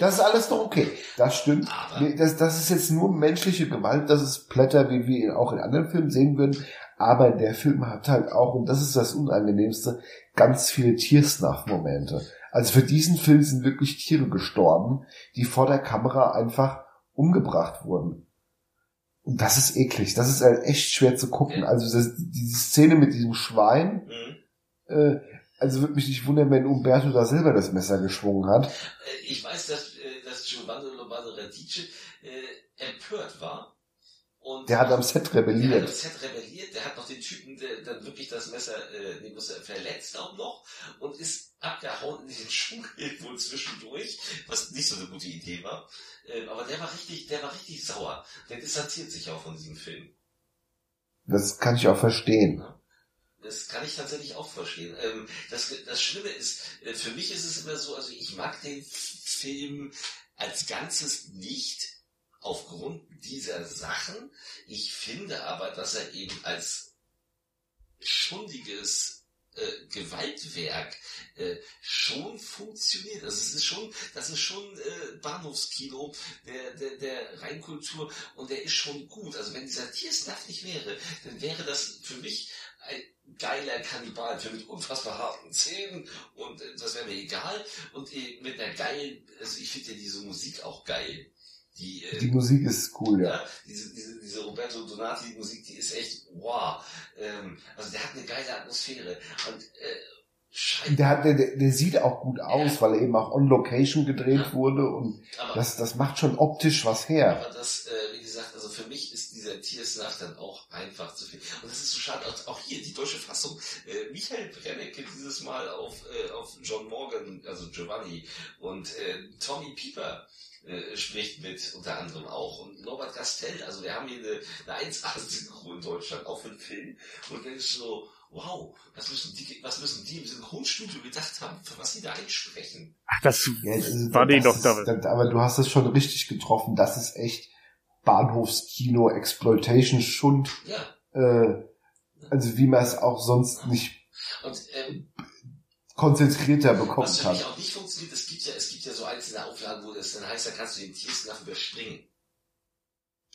Das ist, alles doch okay. Das stimmt. Das, das ist jetzt nur menschliche Gewalt, das ist Blätter, wie wir ihn auch in anderen Filmen sehen würden. Aber der Film hat halt auch, und das ist das Unangenehmste, ganz viele Tiersnach-Momente. Also für diesen Film sind wirklich Tiere gestorben, die vor der Kamera einfach umgebracht wurden. Und das ist eklig. Das ist halt echt schwer zu gucken. Also das, diese Szene mit diesem Schwein, Mhm. äh, also würde mich nicht wundern, wenn Umberto da selber das Messer geschwungen hat. Ich weiß, dass, äh, dass Giovanni Lombardo Radice äh, empört war. Und Der hat am Set Der hat am rebelliert. Set rebelliert, der hat noch den Typen, der dann wirklich das Messer, äh, den muss er verletzt auch noch und ist abgehauen in den Dschungel wohl zwischendurch, was nicht so eine gute Idee war. Ähm, aber der war richtig, der war richtig sauer. Der distanziert sich auch von diesem Film. Das kann ich auch verstehen. Das kann ich tatsächlich auch verstehen. Ähm, das, das Schlimme ist, äh, für mich ist es immer so, also ich mag den Film als Ganzes nicht aufgrund dieser Sachen. Ich finde aber, dass er eben als schundiges äh, Gewaltwerk äh, schon funktioniert. Also ist schon, das ist schon äh, Bahnhofskino der, der, der Reinkultur und der ist schon gut. Also wenn dieser Tiersnaff nicht wäre, dann wäre das für mich ein geiler Kannibalfilm mit unfassbar harten Zähnen und äh, das wäre mir egal. Und äh, mit einer geilen, also ich finde ja diese Musik auch geil. Die, äh, Die Musik ist cool, ja. ja, diese, diese, diese Roberto Donati Musik, die ist echt wow. Ähm, also der hat eine geile Atmosphäre. Und äh, scheiße. Der, hat, der, der sieht auch gut aus, weil er eben auch on Location gedreht Ja. wurde und Aber, das, das macht schon optisch was her. aber das, äh, für mich ist dieser Tiersnacht dann auch einfach zu viel. Und das ist so schade, auch, auch hier die deutsche Fassung. Äh, Michael Brennecke dieses Mal auf, äh, auf John Morgan, also Giovanni und äh, Tommy Pieper äh, spricht mit unter anderem auch und Norbert Castell, also wir haben hier eine, eine 1A-Synchro in Deutschland, auch für den Film. Und dann ist so, wow, was müssen die, was müssen die im Synchronstudio gedacht haben, für was sie da einsprechen. Ach, das Ja, das ist- war die doch ist, da. das, Aber du hast es schon richtig getroffen. Das ist echt Bahnhofskino, Exploitation, Schund. Ja, Äh, also wie man es auch sonst nicht und ähm, konzentrierter bekommen Was für mich kann. auch nicht funktioniert, es gibt ja, es gibt ja so einzelne Auflagen, wo das dann heißt, da kannst du den Tiersnaff überspringen.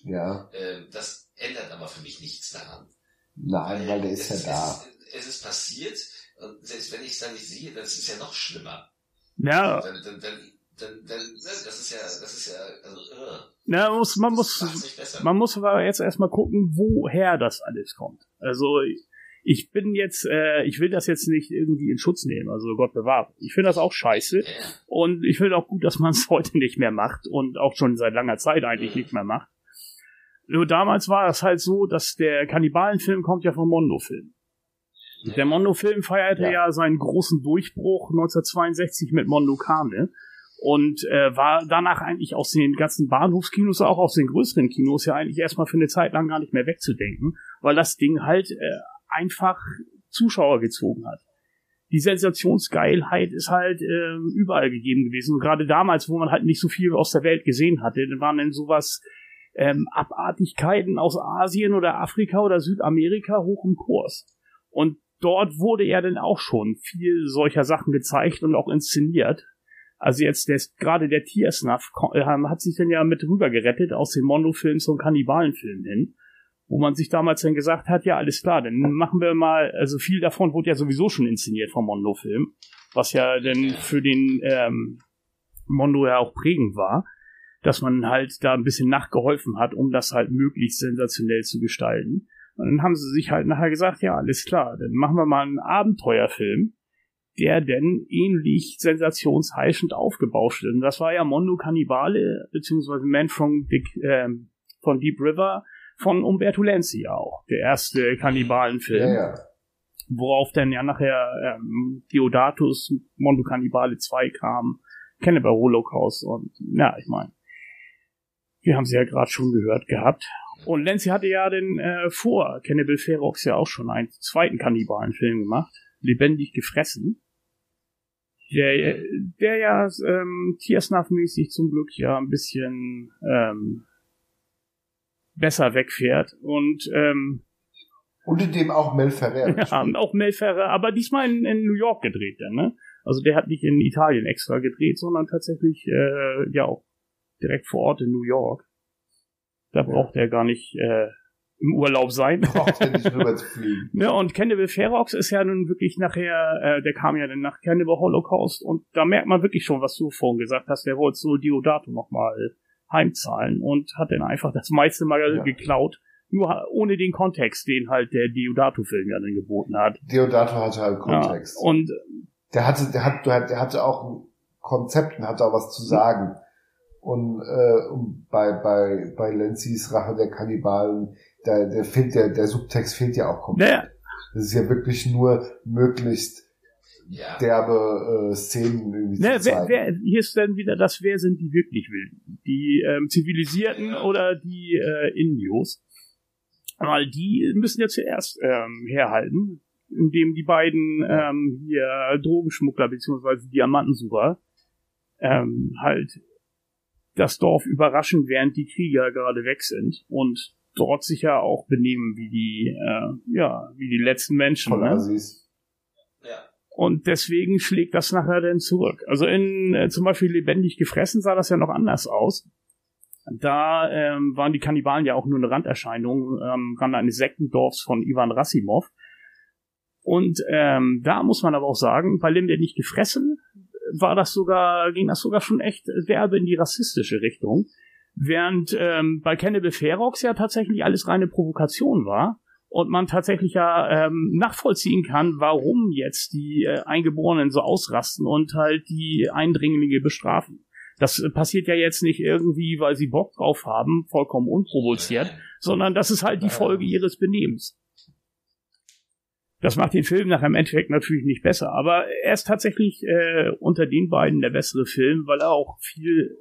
Ja, Ähm, das ändert aber für mich nichts daran. nein, weil der ist ja da. Es, es ist passiert, und selbst wenn ich es dann nicht sehe, dann ist es ja noch schlimmer. Ja, Dann, dann, dann, dann, dann, das ist ja, das ist ja, also, äh, na, muss, man muss, nicht besser. man muss aber jetzt erstmal gucken, woher das alles kommt. Also, ich bin jetzt, äh, ich will das jetzt nicht irgendwie in Schutz nehmen, also Gott bewahrt. Ich finde das auch scheiße und ich finde auch gut, dass man es heute nicht mehr macht und auch schon seit langer Zeit eigentlich nicht mehr macht. Nur damals war es halt so, dass der Kannibalenfilm kommt ja vom Mondo-Film. Der Mondo-Film feierte ja. ja. seinen großen Durchbruch 1962 mit Mondo Kane und äh, war danach eigentlich aus den ganzen Bahnhofskinos, auch aus den größeren Kinos ja eigentlich erstmal für eine Zeit lang gar nicht mehr wegzudenken, weil das Ding halt äh, einfach Zuschauer gezogen hat. Die Sensationsgeilheit ist halt äh, überall gegeben gewesen. Und gerade damals, wo man halt nicht so viel aus der Welt gesehen hatte, dann waren dann sowas ähm, Abartigkeiten aus Asien oder Afrika oder Südamerika hoch im Kurs. Und dort wurde ja dann auch schon viel solcher Sachen gezeigt und auch inszeniert. Also jetzt der, gerade der Tiersnuff äh, hat sich dann ja mit rüber gerettet aus dem Mondo-Film zum Kannibalenfilm hin, wo man sich damals dann gesagt hat, ja alles klar, dann machen wir mal, also viel davon wurde ja sowieso schon inszeniert vom Mondo-Film, was ja dann für den ähm, Mondo ja auch prägend war, dass man halt da ein bisschen nachgeholfen hat, um das halt möglichst sensationell zu gestalten. Und dann haben sie sich halt nachher gesagt, ja, alles klar, dann machen wir mal einen Abenteuerfilm, der denn ähnlich sensationsheischend aufgebauscht ist. Und das war ja Mondo Cannibale, beziehungsweise Man from, Dick, äh, von Deep River von Umberto Lenzi auch, der erste Kannibalenfilm. Ja, ja. Worauf dann ja nachher ähm, Diodatus, Mondo Cannibale 2 kam, Cannibal Holocaust und, ja, ich meine, wir haben sie ja gerade schon gehört gehabt. Und Lenzi hatte ja den äh, vor Cannibal Ferox ja auch schon einen zweiten Kannibalenfilm gemacht, lebendig gefressen. Der, der ja ähm, Tiersnuff-mäßig zum Glück ja ein bisschen ähm, besser wegfährt und ähm, und in dem auch Mel Ferrer. Ja, auch Mel Ferrer, aber diesmal in, in New York gedreht, dann, ne? Also der hat nicht in Italien extra gedreht, sondern tatsächlich äh, ja auch direkt vor Ort in New York. Da braucht er gar nicht äh, im Urlaub sein. Braucht nicht rüber zu fliegen. ne, und Cannibal Ferox ist ja nun wirklich nachher, äh, der kam ja dann nach Cannibal Holocaust und da merkt man wirklich schon, was du vorhin gesagt hast, der wollte so Diodato nochmal heimzahlen und hat dann einfach das meiste mal ja. geklaut, nur ohne den Kontext, den halt der Diodato-Film ja dann geboten hat. Diodato hatte halt Kontext. Ja, und der hatte, der hat, der hatte auch ein Konzept und hatte auch was zu sagen. Und, äh, und bei, bei, bei Lenzis Rache der Kannibalen, da, der fehlt der, der Subtext fehlt ja auch komplett. Ja. Das ist ja wirklich nur möglichst ja. derbe äh, Szenen irgendwie ne, zu zeigen. Wer, wer, hier ist dann wieder das, wer sind die wirklich Wilden? Die ähm, Zivilisierten ja. oder die äh, Indios? Weil die müssen ja zuerst ähm, herhalten, indem die beiden ähm, hier Drogenschmuggler beziehungsweise Diamantensucher ähm, halt das Dorf überraschen, während die Krieger gerade weg sind und dort sich ja auch benehmen wie die, äh, ja, wie die letzten Menschen. Ne? Ja. Und deswegen schlägt das nachher dann zurück. Also in äh, zum Beispiel lebendig gefressen sah das ja noch anders aus. Da ähm, waren die Kannibalen ja auch nur eine Randerscheinung ähm, Rand eines Sektendorfs von Ivan Rassimov. Und ähm, da muss man aber auch sagen, bei lebendig gefressen war das sogar, ging das sogar schon echt derbe in die rassistische Richtung. Während ähm, bei Cannibal Ferox ja tatsächlich alles reine Provokation war und man tatsächlich ja ähm, nachvollziehen kann, warum jetzt die äh, Eingeborenen so ausrasten und halt die Eindringlinge bestrafen. Das passiert ja jetzt nicht irgendwie, weil sie Bock drauf haben, vollkommen unprovoziert, sondern das ist halt die Folge ihres Benehmens. Das macht den Film nachher im Endeffekt natürlich nicht besser, aber er ist tatsächlich äh, unter den beiden der bessere Film, weil er auch viel,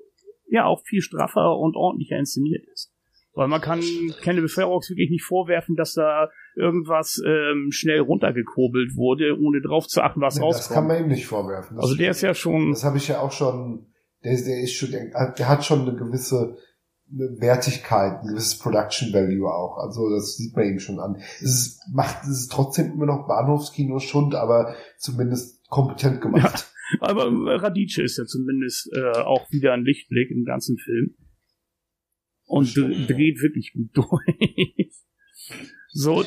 ja, auch viel straffer und ordentlicher inszeniert ist. Weil man kann Cannibal Ferox wirklich nicht vorwerfen, dass da irgendwas ähm, schnell runtergekurbelt wurde, ohne drauf zu achten, was nee, rauskommt. Das kann man ihm nicht vorwerfen. Das also der ist ja schon. Das habe ich ja auch schon. Der, der ist schon, der, der hat schon eine gewisse eine Wertigkeit, ein gewisses Production Value auch. Also das sieht man eben schon an. Es ist, macht es ist trotzdem immer noch Bahnhofskino Schund, aber zumindest kompetent gemacht. Ja, aber Radice ist ja zumindest äh, auch wieder ein Lichtblick im ganzen Film. Und dreht wirklich gut durch. so.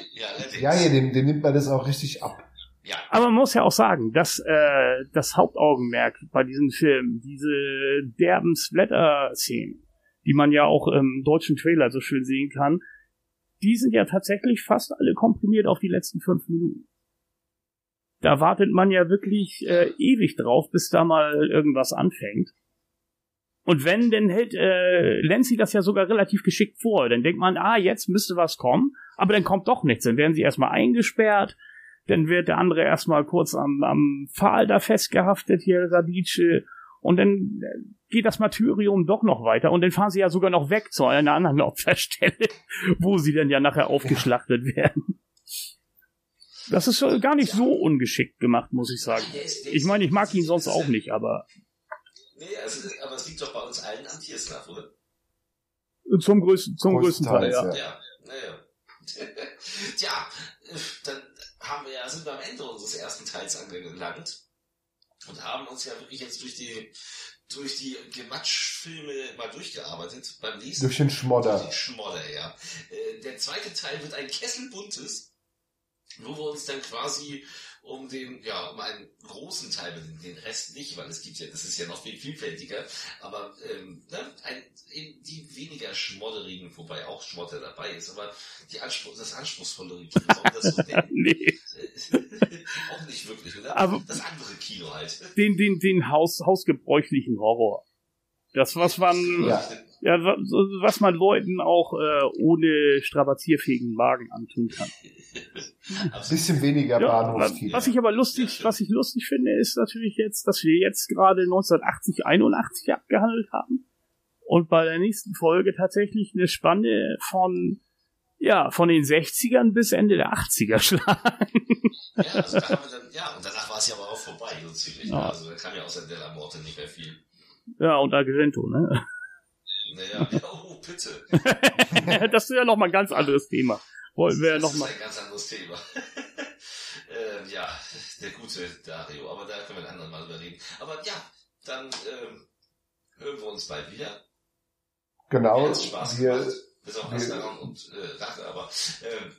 Ja, ja, dem, dem nimmt man das auch richtig ab. Ja. Aber man muss ja auch sagen, dass äh, das Hauptaugenmerk bei diesem Film, diese derben Splatter-Szenen, die man ja auch im deutschen Trailer so schön sehen kann, die sind ja tatsächlich fast alle komprimiert auf die letzten fünf Minuten. Da wartet man ja wirklich äh, ewig drauf, bis da mal irgendwas anfängt. Und wenn, dann hält äh, Lenzi das ja sogar relativ geschickt vor. Dann denkt man, ah, jetzt müsste was kommen, aber dann kommt doch nichts. Dann werden sie erstmal eingesperrt, dann wird der andere erstmal kurz am, am Pfahl da festgehaftet, hier Radice, und dann geht das Martyrium doch noch weiter und dann fahren sie ja sogar noch weg zu einer anderen Opferstelle, wo sie dann ja nachher aufgeschlachtet werden. Das ist gar nicht so ungeschickt gemacht, muss ich sagen. Ich meine, ich mag ihn sonst auch nicht, aber Nee, also, aber es liegt doch bei uns allen am Tierslav, oder? Zum größten, zum größten Teil, ja. Ja, naja. Tja, dann haben wir ja, sind wir am Ende unseres ersten Teils angelangt und haben uns ja wirklich jetzt durch die durch die Gematschfilme mal durchgearbeitet beim Lesen. Durch den Schmodder. Durch den Schmodder, ja. Äh, der zweite Teil wird ein Kesselbuntes, wo wir uns dann quasi um den, ja, um einen großen Teil, den Rest nicht, weil es gibt ja, das ist ja noch viel vielfältiger, aber ähm, ne, ein, die weniger schmodderigen, wobei auch Schmodder dabei ist, aber die Anspruch, das anspruchsvollere Kino, das so nee. auch nicht wirklich, oder? Aber das andere Kino halt. Den, den, den Haus, hausgebräuchlichen Horror. Das, was man, ja. Ja was man Leuten auch äh, ohne strapazierfähigen Magen antun kann. Ein bisschen weniger ja, Bahnhofskino. Was ich aber lustig, was ich lustig finde, ist natürlich jetzt, dass wir jetzt gerade 1980, 81 abgehandelt haben und bei der nächsten Folge tatsächlich eine Spanne von ja, von den 60ern bis Ende der 80er schlagen. Ja, also da dann, ja, und danach war es ja aber auch vorbei, so ziemlich. Ja. Also da kam ja außer Della Morte nicht mehr viel. Ja, und Argento, ne? Naja, oh, bitte. das ist ja nochmal ein ganz anderes Thema. Wollen wir ja nochmal. Das ist ein ganz anderes Thema. ähm, ja, der gute Dario, aber da können wir ein anderen Mal überreden. Aber ja, dann ähm, hören wir uns bald wieder. Genau. Spaß wir, gemacht. Bis auf Asteron und äh, Rache, aber ähm,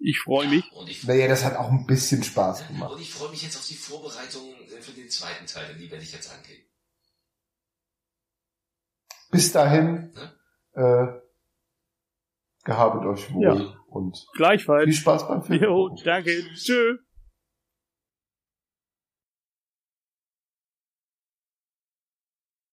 ich freue ja, mich. Und ich naja, das hat auch ein bisschen Spaß gemacht. Und ich freue mich jetzt auf die Vorbereitung äh, für den zweiten Teil, die werde ich jetzt angehen. Bis dahin, äh, gehabet euch wohl ja. und Gleichfalls. viel Spaß beim Film. Jo, danke. Tschüss.